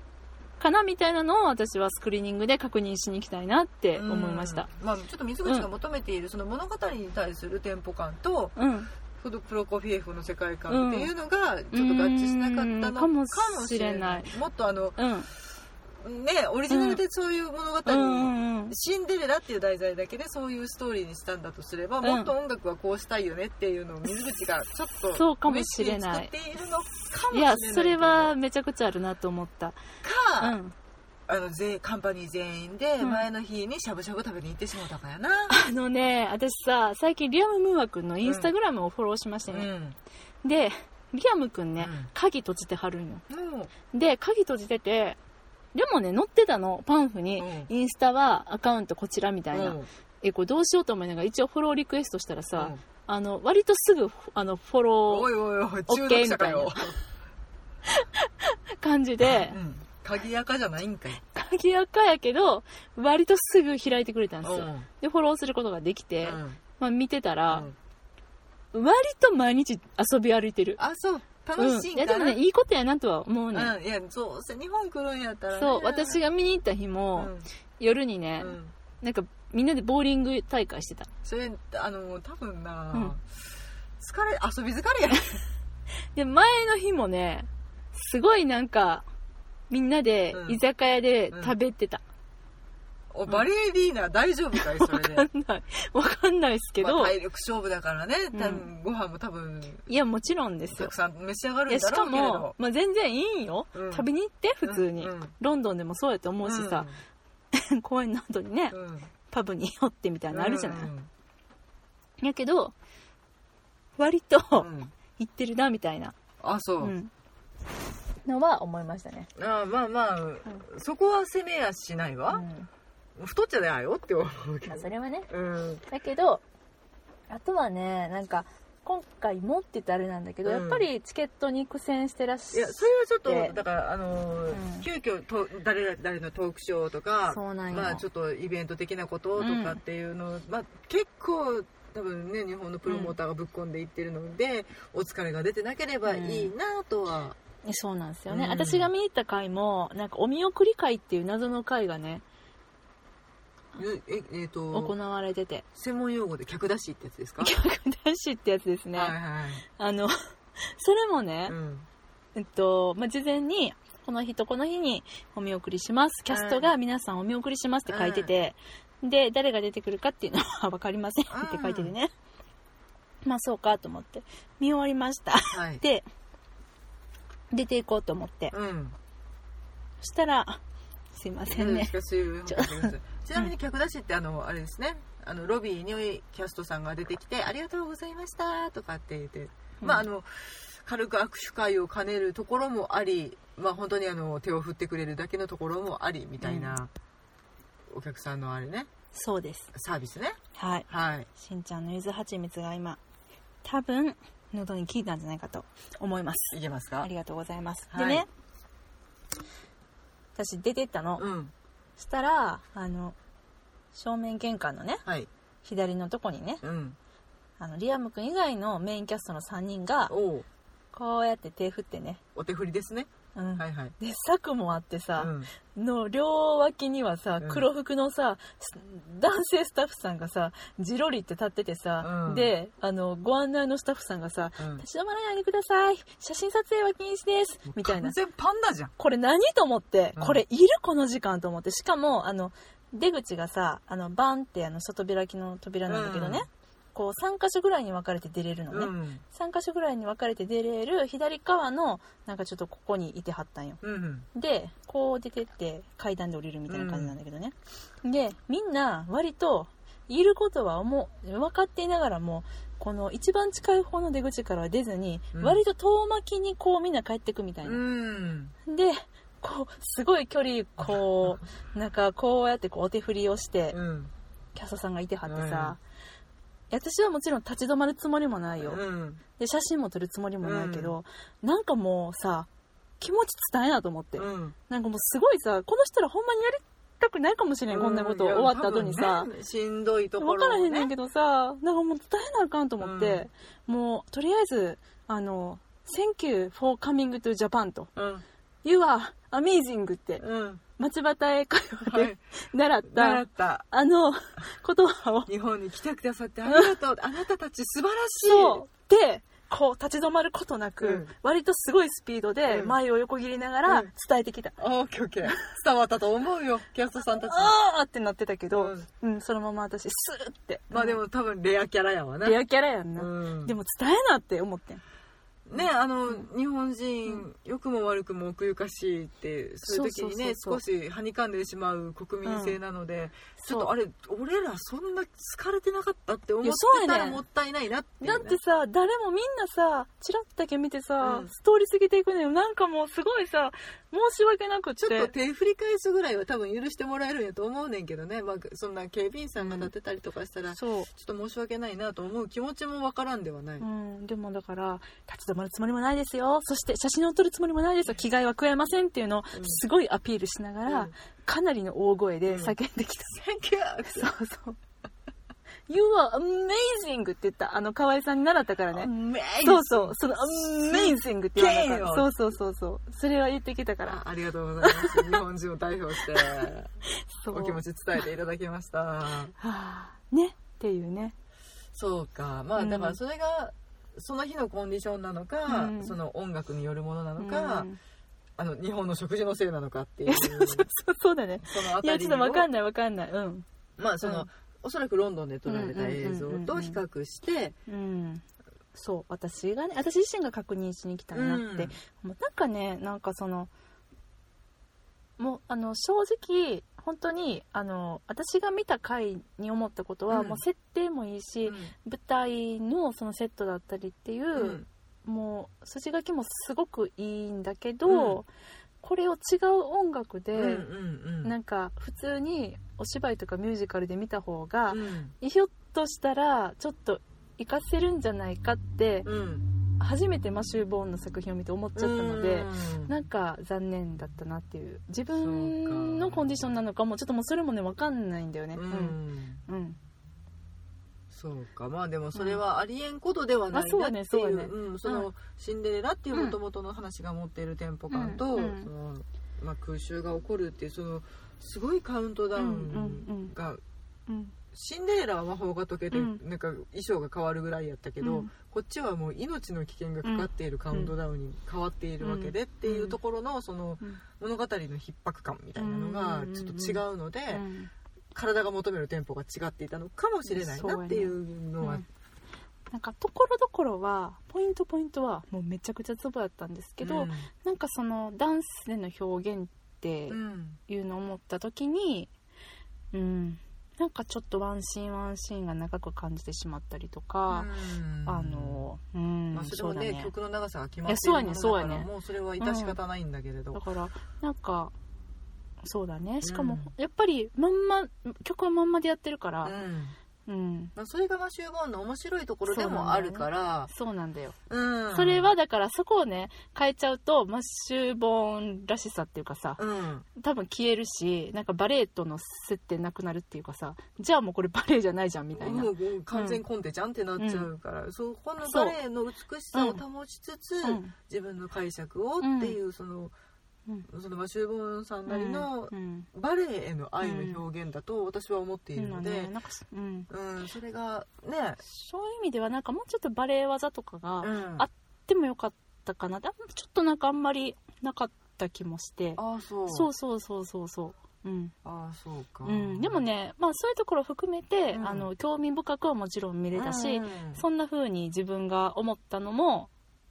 かなみたいなのを私はスクリーニングで確認しに行きたいなって思いました。うんまあ、ちょっと水口が求めているその物語に対するテンポ感とうん。フドプロコフィエフの世界観っていうのがちょっと合致しなかったのかもしれない,、もっとあのうん。ねオリジナルでそういう物語を、うん。うんうんシンデレラっていう題材だけでそういうストーリーにしたんだとすれば、もっと音楽はこうしたいよねっていうのを水口がちょっとそうかもしれない。いやそれはめちゃくちゃあるなと思った。か、うんあの全カンパニー全員でうん。前の日にしゃぶしゃぶ食べに行ってしまったかやな、あのね私さ最近リアム・ムーア君のインスタグラムをフォローしましてね、うん。でリアム君ね、うん。鍵閉じてはるんよ。もで鍵閉じててでもね載ってたのパンフに、うん。インスタはアカウントこちらみたいな、うん。えこれどうしようと思いながら一応フォローリクエストしたらさ、うん。あの割とすぐあのフォロおいおいおい中毒者かよ、ー 感じでうん、鍵垢じゃないんかい。鍵垢やけど割とすぐ開いてくれたんですよ、うん。でフォローすることができて、うん。まあ、見てたらう、ん。割と毎日遊び歩いてる。あそう。楽しいうん、いやでもねいいことやなとは思うね、うん、いやそうせ日本来るんやったら、ね、そう私が見に行った日も、夜にね、うんうん。なんかみんなでボーリング大会してた。それあの多分な、うん。疲れ遊び疲れや。で前の日もねすごいなんかみんなでうん。居酒屋で食べてた、おバレエディーナ大丈夫かいそれで。わかんない。わかんないですけど、まあ体力勝負だからね。多分、うんご飯も多分いやもちろんですよ。たくさん召し上がるんいやしかだろうけれど。も、まあ、全然いいんよ、うん。食べに行って普通に、うんうん。ロンドンでもそうやと思うしさ、公園の後にね、うん。うんパブに寄ってみたいなのあるじゃない、うん。やけど割とうん。行ってるなみたいな、あそう、うんのは思いましたね、あまあまあ、そこは責めやしないわ、うん。太っちゃだよって思うけまあ、どそれはね。うん。だけどあとはねなんか今回もって言ってあれなんだけど、うん。やっぱりチケットに苦戦してらっしゃいやそれはちょっでとだからあのーうん。急遽と誰々誰のトークショーとかそうなんよ。まあちょっとイベント的なこととかっていうのを、まあ結構多分ね日本のプロモーターがぶっ込んでいってるので、お疲れが出てなければいいなとは、そうなんですよね、うん。私が見に行った回もなんかお見送り会っていう謎の会がねえええーと行われてて。専門用語で客出しってやつですか？客出しってやつですね、はいはい。あの それもね、うん。えっと、まあ、事前に、この日とこの日にお見送りします。キャストが皆さんお見送りしますって書いてて、で、誰が出てくるかっていうのは わかりませんって書いててね。まあそうかと思って、見終わりました。はい。で、出ていこうと思って。うん。そしたら、すいませんね。しかしちなみに客出しってあのあれですね。あのロビーにキャストさんが出てきて「ありがとうございました」とかって言って、まああの軽く握手会を兼ねるところもあり、まあ、本当にあの手を振ってくれるだけのところもありみたいな、お客さんのあれね。そうです。サービスね。はい。はい。しんちゃんのゆずはちみつが今、多分、喉に効いたんじゃないかと思います。いけますか？ありがとうございます。はい。でね、私出てったの。うん。したら、あの、正面玄関のね、はい。左のとこにね、うん。あの、リアム君以外のメインキャストの3人が、こうやって手振ってね、お手振りですねうん。はいはい。で、柵もあってさ、うん。の両脇にはさうん。黒服のさ、す男性スタッフさんがさジロリって立っててさ、うん。であのご案内のスタッフさんがさうん「立ち止まらないでください。写真撮影は禁止です」みたいな。完全パンダじゃん。これ何と思って、うん。これいるこの時間と思って。しかもあの出口がさあのバンってあの外開きの扉なんだけどね、うんこう3箇所ぐらいに分かれて出れるのね、うん。3箇所ぐらいに分かれて出れる左側のなんかちょっとここにいてはったんよ。うんでこう出てって階段で降りるみたいな感じなんだけどね、でみんな割といることは思う分かっていながらもこの一番近い方の出口からは出ずに、うん。割と遠巻きにこうみんな帰ってくみたいな、うん。でこうすごい距離こう なんかこうやってこうお手振りをして、うん。キャストさんがいてはってさ、私はもちろん立ち止まるつもりもないよ、うん。で写真も撮るつもりもないけど、なんかもうさ気持ち伝えなと思って、うん。なんかもうすごいさこの人らほんまにやりたくないかもしれん、こんなこと終わった後にさ。ねしんどいとこ分ろをね。からへんねんけどさなんかもう伝えなあかんと思って、もうとりあえずあの「Thank you for coming to Japan」と。うん「You are amazing」って。うん町端英会話はい。で習った、習った。あの言葉を。日本に来てくださってありがとう。あなたたち素晴らしい。そう。でこう立ち止まることなく、うん。割とすごいスピードでうん。前を横切りながらうん。伝えてきた、あオッケーオッケー。伝わったと思うよ キャストさんたちあーってなってたけど、ううんんそのまま私スーって。まあでも多分レアキャラやわな。レアキャラやんな、うん。でも伝えなって思ってんねあの、日本人良くも悪くも奥ゆかしいってそういう時にね少しはにかんでしまう国民性なので、ちょっとあれ俺らそんな好かれてなかったって思ってたらもったいないなってね、だってさ誰もみんなさチラッだけ見てさ、うん。通り過ぎていくのよなんかもうすごいさ申し訳なくって。ちょっと手振り返すぐらいは多分許してもらえるんやと思うねんけどね、まあ、そんな警備員さんが立ってたりとかしたら、ちょそうっと申し訳ないなと思う気持ちもわからんではない、うん、でもだから立ち止まるつもりもないですよ。そして写真を撮るつもりもないですよ。着替えは食えませんっていうのをうん。すごいアピールしながら、うんかなりの大声で叫んできた、Thank you! そうそう。You are amazing って言った。あの河合さんに習ったからね、そうそう。その amazing って言わなかった。そうそうそうそう。それは言ってきたから。あありがとうございます。日本人を代表して。お気持ち伝えていただきました。はあ。ね。っていうね。そうか。まあうん。だからそれがその日のコンディションなのか、うん。その音楽によるものなのか、うんあの日本の食事のせいなのかっていう。そうそうそうそうだね。そのあいやちょっとわかんないわかんない。うん。まあその、うん。おそらくロンドンで撮られた映像と比較してうん。そう私がね私自身が確認しに来たなって、もうなんかねなんかそのもうあの正直本当にあの私が見た回に思ったことは、うん。もう設定もいいし、うん。舞台のそのセットだったりっていう、うんもう筋書きもすごくいいんだけど、うん。これを違う音楽で、うんうんうん。なんか普通にお芝居とかミュージカルで見た方が、うん。ひょっとしたらちょっと活かせるんじゃないかってうん。初めてマシュー・ボーンの作品を見て思っちゃったのでうん。なんか残念だったなっていう。自分か。のコンディションなのかもちょっともうそれもね分かんないんだよね。ううんん。うんそうか。まあでもそれはありえんことではないなっていう,、あそうやねそうやね。うん、その、うシンデレラっていうもともとの話が持っているテンポ感と、そのまあ、空襲が起こるっていうそのすごいカウントダウンが、うん。シンデレラは魔法が解けて、うん。なんか衣装が変わるぐらいやったけど、うん。こっちはもう命の危険がかかっているカウントダウンに変わっているわけで、っていうところのそのうん。物語の逼迫感みたいなのがちょっと違うので、うん体が求めるテンポが違っていたのかもしれないなっていうのは。うんなんかところどころはポイントポイントはもうめちゃくちゃツボやったんですけど、うん。なんかそのダンスでの表現ってうんいうのを思った時にうん。なんかちょっとワンシーンワンシーンが長く感じてしまったりとか、うん。あのうん、まあ、それそうだね。もね曲の長さが決まってるものだからそうやねそうやね。もうそれは致し方ないんだけれど、だからなんかそうだね。しかも、うんやっぱりまんま曲はまんまでやってるから。うん。うん、まあ、それがマシュー・ボーンの面白いところでもあるから。そうなんだよ、うん。それはだからそこをね変えちゃうとマッシュー・ボーンらしさっていうかさうん。多分消えるしなんかバレエとの設定なくなるっていうかさじゃあもうこれバレエじゃないじゃんみたいな、もうもう完全コンテじゃんってなっちゃうから、そこのバレエの美しさを保ちつつ、うん。自分の解釈をっていうその,、うんそのマシュー・ボーンさんなりのうん。バレエへの愛の表現だと私は思っているのうん。で、うん、うんそれがね、そういう意味ではなんかもうちょっとバレエ技とかがうん、あでもよかったかな。でちょっとなんかあんまりなかった気もして。ああそう。そうそうそうそうそう。うん。ああそうか、うん、でもね、まあ、そういうところを含めて、うん。あの興味深くはもちろん見れたし、うん。そんな風に自分が思ったのも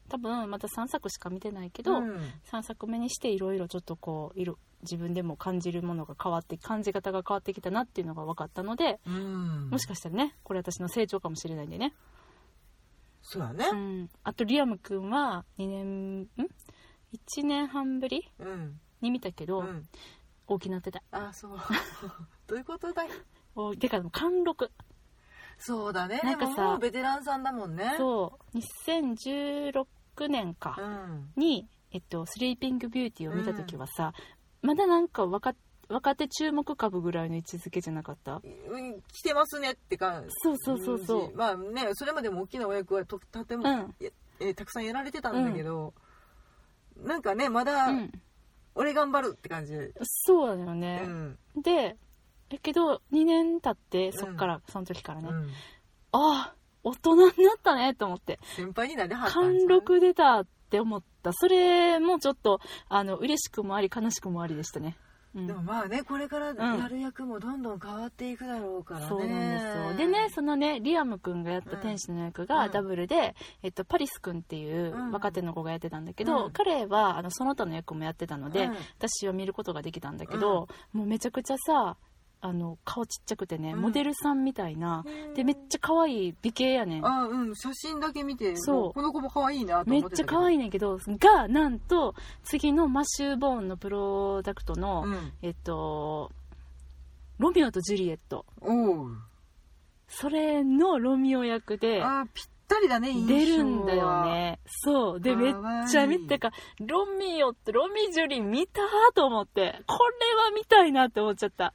多分また3作しか見てないけど、うん。3作目にしていろいろちょっとこういろ自分でも感じるものが変わって感じ方が変わってきたなっていうのが分かったので、うん。もしかしたらねこれ私の成長かもしれないんでね、そうだね。うん、あとリアム君は2年ん？1年半ぶりうん。に見たけど、うん。大きなってた。あそう。どういうことだい？おてか貫禄。そうだね。なんかさベテランさんだもんね。そう。2016年か、うん。に、えっと、スリーピングビューティーを見た時はさ、まだなんか若若手注目株ぐらいの位置づけじゃなかった？うん来てますねってかそうそうそうそう。まあねそれまでも大きなお役はととても、うん。ええーたくさんやられてたんだけど、なんかねまだうん。俺頑張るって感じ。そうだようね、ん。でだけど2年経ってそっから、その時からね、うん。ああ大人になったねと思って。先輩になりはったん貫禄出たって思った。それもちょっとあの嬉しくもあり悲しくもありでしたね、うん。でもまあねこれからやる役もどんどん変わっていくだろうからね、そうなんですよ。でねそのねリアムくんがやった天使の役がうん。ダブルで、えっと、パリスくんっていううん。若手の子がやってたんだけど、うん。彼はあのその他の役もやってたので、うん。私は見ることができたんだけど、もうめちゃくちゃさあの顔ちっちゃくてね、うん。モデルさんみたいなでめっちゃ可愛い美形やねん。あうん写真だけ見てそう。もこの子も可愛いなとめっちゃ思ってたけど。可愛いねんけどがなんと次のマッシュー・ボーンのプロダクトの、うん。えっとロミオとジュリエット。おう。それのロミオ役であぴったりだね印象は出るんだよね。そう。でめっかわいいちゃ見てかロミオってロミジュリ見たと思ってこれは見たいなって思っちゃった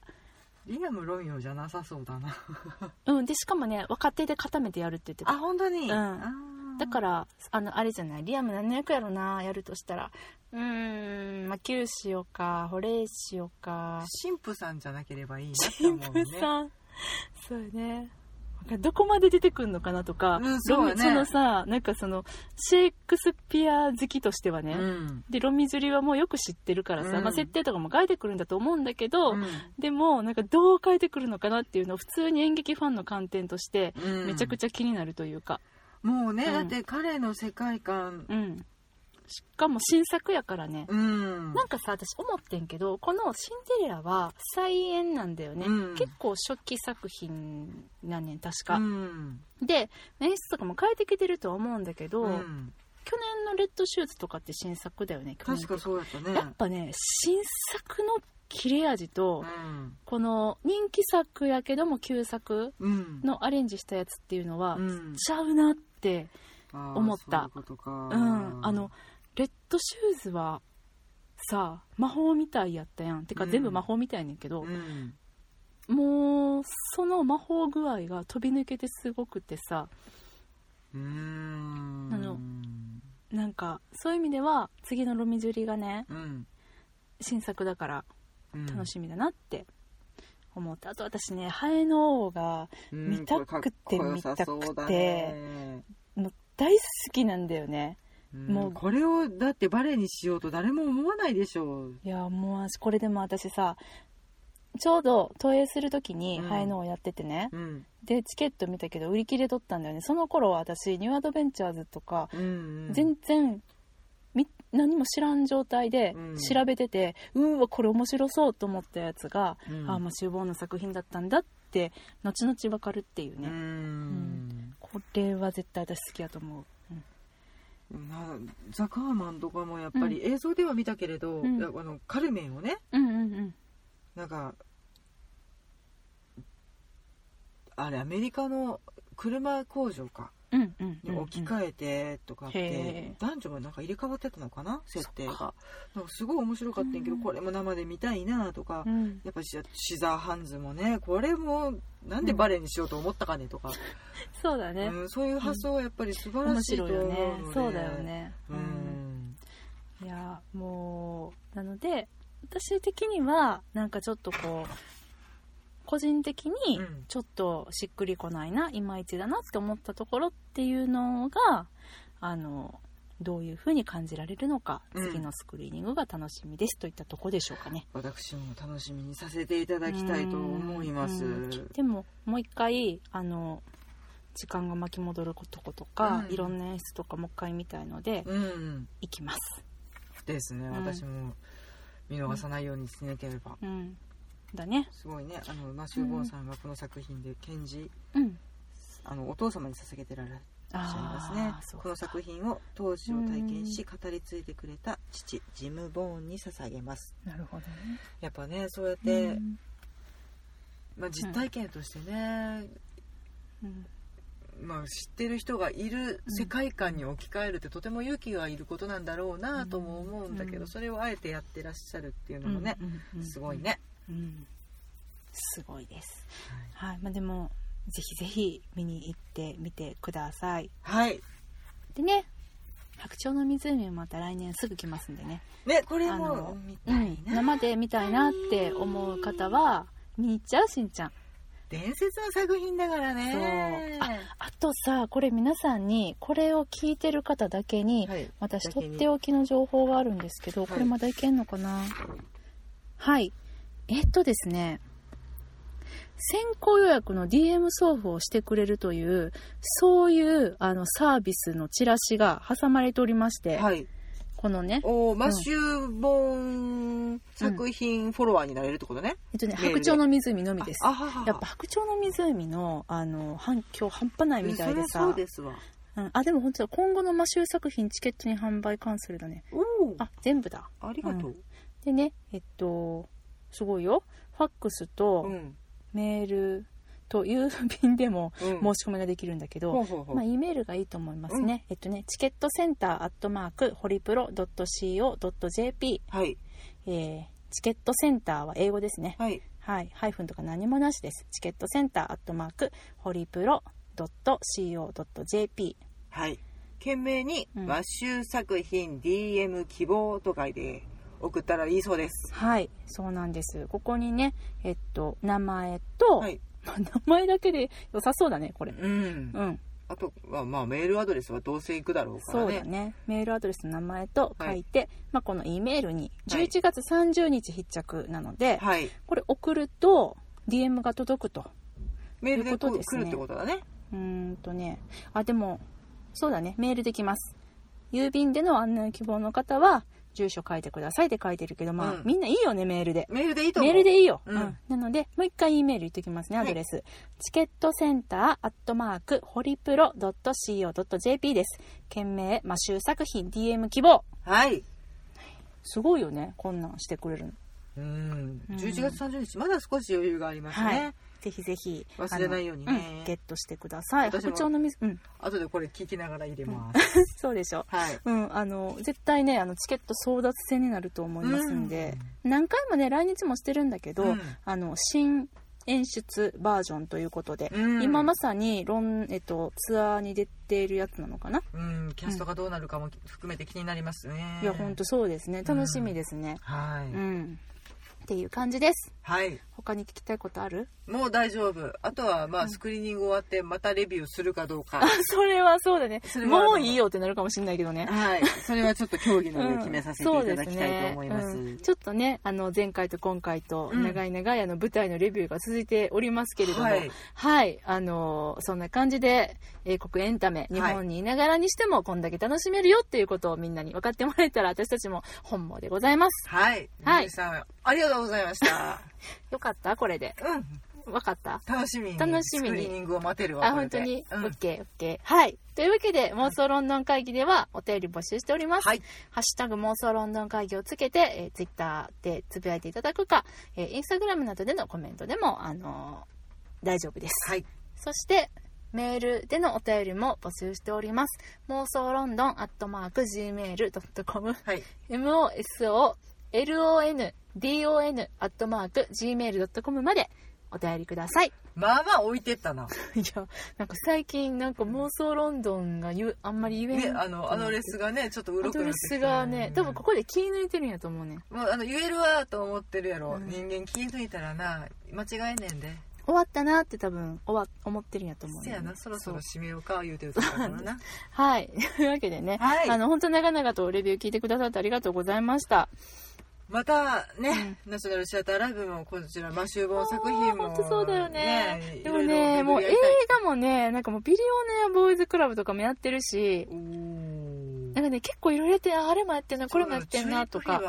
リアム・ロミオじゃなさそうだな。うんでしかもね若手で固めてやるって言ってあた本当に、うん。だからあのあれじゃない？リアム何の役やろな？やるとしたらうーんまあ Q しようかホレイしようか。神父さんじゃなければいいなって神思うね。父さん。そうよねどこまで出てくんのかなとか、うんそねロミそのさなんかそのシェイクスピア好きとしてはね、うん。でロミジュリはもうよく知ってるからさ、うん。まあ、設定とかも変えてくるんだと思うんだけど、うん。でもなんかどう変えてくるのかなっていうのを普通に演劇ファンの観点としてうん。めちゃくちゃ気になるというか、もうね、うん。だって彼の世界観うん、しかも新作やからね、うん。なんかさ私思ってんけどこの「シンデレラ」は再演なんだよね、うん。結構初期作品なんねん確か、うん。で演出とかも変えてきてるとは思うんだけど、うん。去年の「レッドシューズ」とかって新作だよね確かそうやったね。やっぱね新作の切れ味と、うん。この人気作やけども旧作うん。のアレンジしたやつっていうのは、うん。ちゃうなって思った。そういううん。あのレッドシューズはさ魔法みたいやったやん。てかうん。全部魔法みたいやねんけどう、ん。もうその魔法具合が飛び抜けてすごくてさあのなんかそういう意味では次のロミジュリがねうん。新作だからうん。楽しみだなって思って、あと私ねハエの王がうん。見たくてこれかっこよさそうだね。もう大好きなんだよね。うんもうこれをだってバレエにしようと誰も思わないでしょう。いやもう私これでも私さちょうど渡英する時にうん。ハエの王やっててね、うん。でチケット見たけど売り切れとったんだよね。その頃は私ニューアドベンチャーズとかうん全然み何も知らん状態でうん。調べてて、うーわこれ面白そうと思ったやつが、うん。ああまあ厨房の作品だったんだって後々わかるっていううね、ん。これは絶対私好きやと思う、うんなザ・カーマンとかもやっぱり映像では見たけれど、うん。あのカルメンをねうんうんうん。なんかあれアメリカの車工場かうんうんうんに置き換えてとかって、へ男女がなんか入れ替わってたのかな？設定が。なんかすごい面白かったんやけど、うん。これも生で見たいなとか、うん。やっぱシシザーハンズもねこれもなんでバレエにしようと思ったかねとか、そうだね、うん、そういう発想はやっぱり素晴ら面しいと思うので、白いよね。そうだよね。うん、いやもうなので私的にはなんかちょっとこう個人的にうんちょっとしっくりこないないまいちだなって思ったところっていうのがあのどういうふうに感じられるのか、うん次のスクリーニングが楽しみですといったとこでしょうかね。私も楽しみにさせていただきたいと思います。うんでももう一回あの時間が巻き戻るとことか、うんいろんな演出とかもう一回見たいので、うん、行きます。ですね、ん私も見逃さないようにしなければ。うん、だね。すごいね、あのマシュー・ボーンさんがこの作品で賢治、うん。あのお父様に捧げてらっしゃいますね。この作品を当時を体験し語り継いでくれた父ジム・ボーンに捧げます。なるほどね。やっぱねそうやって、うん。まあ、実体験としてね、うん。まあ、知ってる人がいる世界観に置き換えるってとても勇気がいることなんだろうなとも思うんだけど、うん。それをあえてやってらっしゃるっていうのもね、すごいね、うん、すごいです。はい、まあでもぜひぜひ見に行ってみてください。はい。でね、白鳥の湖もまた来年すぐ来ますんでね。ねこれあもうんたいな、生で見たいなって思う方は見に行っちゃうしんちゃん。伝説の作品だからね。あとさこれ皆さんにこれを聞いてる方だけに、はい。私とっておきの情報があるんですけど、い。これまだいけんのかな？はいえっとですね先行予約の DM 送付をしてくれるというそういうあのサービスのチラシが挟まれておりまして、はい。このね、おマシューボン作品フォロワーになれるってことね、えっとね、白鳥の湖のみです。あははは。やっぱ白鳥の湖のあの反響半端ないみたいでさ。そうですわ。うん、あでも本当だ。今後のマシュー作品チケットに販売関するだね。あ全部だ。ありがとう、でねえっとすごいよ。ファックスとうん。メールと郵便 でもうん。申し込みができるんだけど、ほうほうほう。まあ、E メールがいいと思いますね、えっとねチケットセンターアットマークホリプロ .co.jp、はい。えーチケットセンターは英語ですね。はい。はい。ハイフンとか何もなしです。チケットセンターアットマークホリプロ .co.jp はい。懸命にうん。マシュー作品 DM 希望と書いて送ったらいいそうです。はいそうなんです。ここにねえっと名前と、はい。ま あ名前だけで良さそうだねこれ。うん。うん。あとはまあメールアドレスはどうせ行くだろうからね。そうだね。メールアドレスの名前と書いて、まあ、この E メールにはい。11月30日必着なので、はい。これ送ると DM が届くと。メールでということですね。来るってことだね。うーんとね。あでもそうだね。メールできます。郵便での案内希望の方は住所書いてくださいって書いてるけどまあ、うん。みんないいよねメールで。メールでいいと思う。メールでいいよ、うん。うん。なのでもう一回 E メール言っておきますねアドレス、チケットセンターアットマークホリプロ .co.jp です。件名マシュー作品 DM 希望。はい。すごいよねこんなんしてくれるの。うん。うん。11月30日まだ少し余裕がありますね、はいぜひぜひ忘れないようにね。うんゲットしてください。白鳥の水うん。後でこれ聞きながら入れます、そうでしょ。はい。うん、あの絶対ねあのチケット争奪戦になると思いますんで、何回もね来日もしてるんだけど、うん。あの新演出バージョンということで、うん。今まさにロン、えっと、ツアーに出ているやつなのかな、うんキャストがどうなるかも含めて気になりますね、いやほんとそうですね。楽しみですね。はい、うん、っていう感じです。はい他に聞きたいことある？もう大丈夫。あとはまあスクリーニング終わってまたレビューするかどうか、あそれはそうだね。もういいよってなるかもしれないけどね。はい。それはちょっと協議の上決めさせていただきたいと思います,、うんすね。うん。ちょっとねあの前回と今回とうん。長い長いあの舞台のレビューが続いておりますけれども、はい。はい、あのそんな感じで英国エンタメ日本にいながらにしてもこんだけ楽しめるよっていうことをみんなに分かってもらえたら私たちも本望でございます。はい。はい。ありがとうございましたよかった？これで。うん。分かった？楽しみに。楽しみに。スクリーニングを待てるわあ、本当に、うん。オッケーオッケー。はい。というわけで、妄想ロンドン会議ではお便り募集しております。はい。ハッシュタグ妄想ロンドン会議をつけて、えー、ツイッターでつぶやいていただくか、えーインスタグラムなどでのコメントでも、あのー大丈夫です。はい。そして、メールでのお便りも募集しております。妄想ロンドンアットマーク Gmail.com はい。MOSOLONDON アットマーク Gmail.com までお便りください。まあまあ置いてったな いや、なんか最近なんか妄想ロンドンが言う、あんまり言えねない。あのアドレスがねちょっとうろくなってきアドレスがね、多分ここで気抜いてるんやと思うね。もうあの言えるわと思ってるやろ、うん人間気抜いたらな間違えねんで終わったなって多分終わ思ってるんやと思う、ね。せやなそろそろう締めようか言うてるとこからな はい。というわけでね、はいあの、本当長々とレビュー聞いてくださってありがとうございました。またね、ナショナルシアターライブもこちらマシューボン作品も本当そうだよね。でもね、ろもう映画もね、なんかもうビリオネアボーイズクラブとかもやってるし、なんかね、結構いろいろやってんああれもやってんな、これもやってんなとか。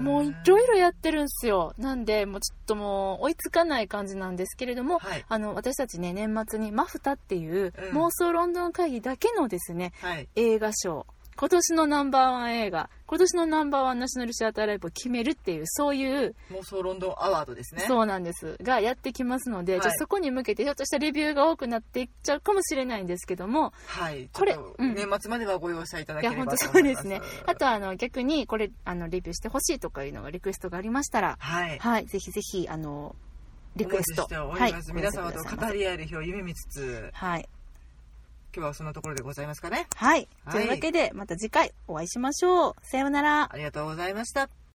もういろいろやってるんすよ。なんで、もうちょっともう追いつかない感じなんですけれども、はい。あの、私たちね、年末にマフタっていう、うん。妄想ロンドン会議だけのですね、はい。映画賞、今年のナンバーワン映画、今年のナンバーワンナショナルシアターライブを決めるっていう、そういう、妄想ロンドンアワードですね。そうなんです、がやってきますので、はい。じゃあそこに向けて、ひょっとしたレビューが多くなっていっちゃうかもしれないんですけども、はい。これ年末まではご容赦いただければ本当と思います。そうですね。あとは、あの、逆に、これ、あの、レビューしてほしいとかいうのがリクエストがありましたら、はい。はい、ぜひぜひ、あの、リクエスト。しております、はい、皆様と語り合える日を夢見つつ。はい。今日はそんなところでございますかね。はい。はいというわけで、また次回お会いしましょう。さようなら。ありがとうございました。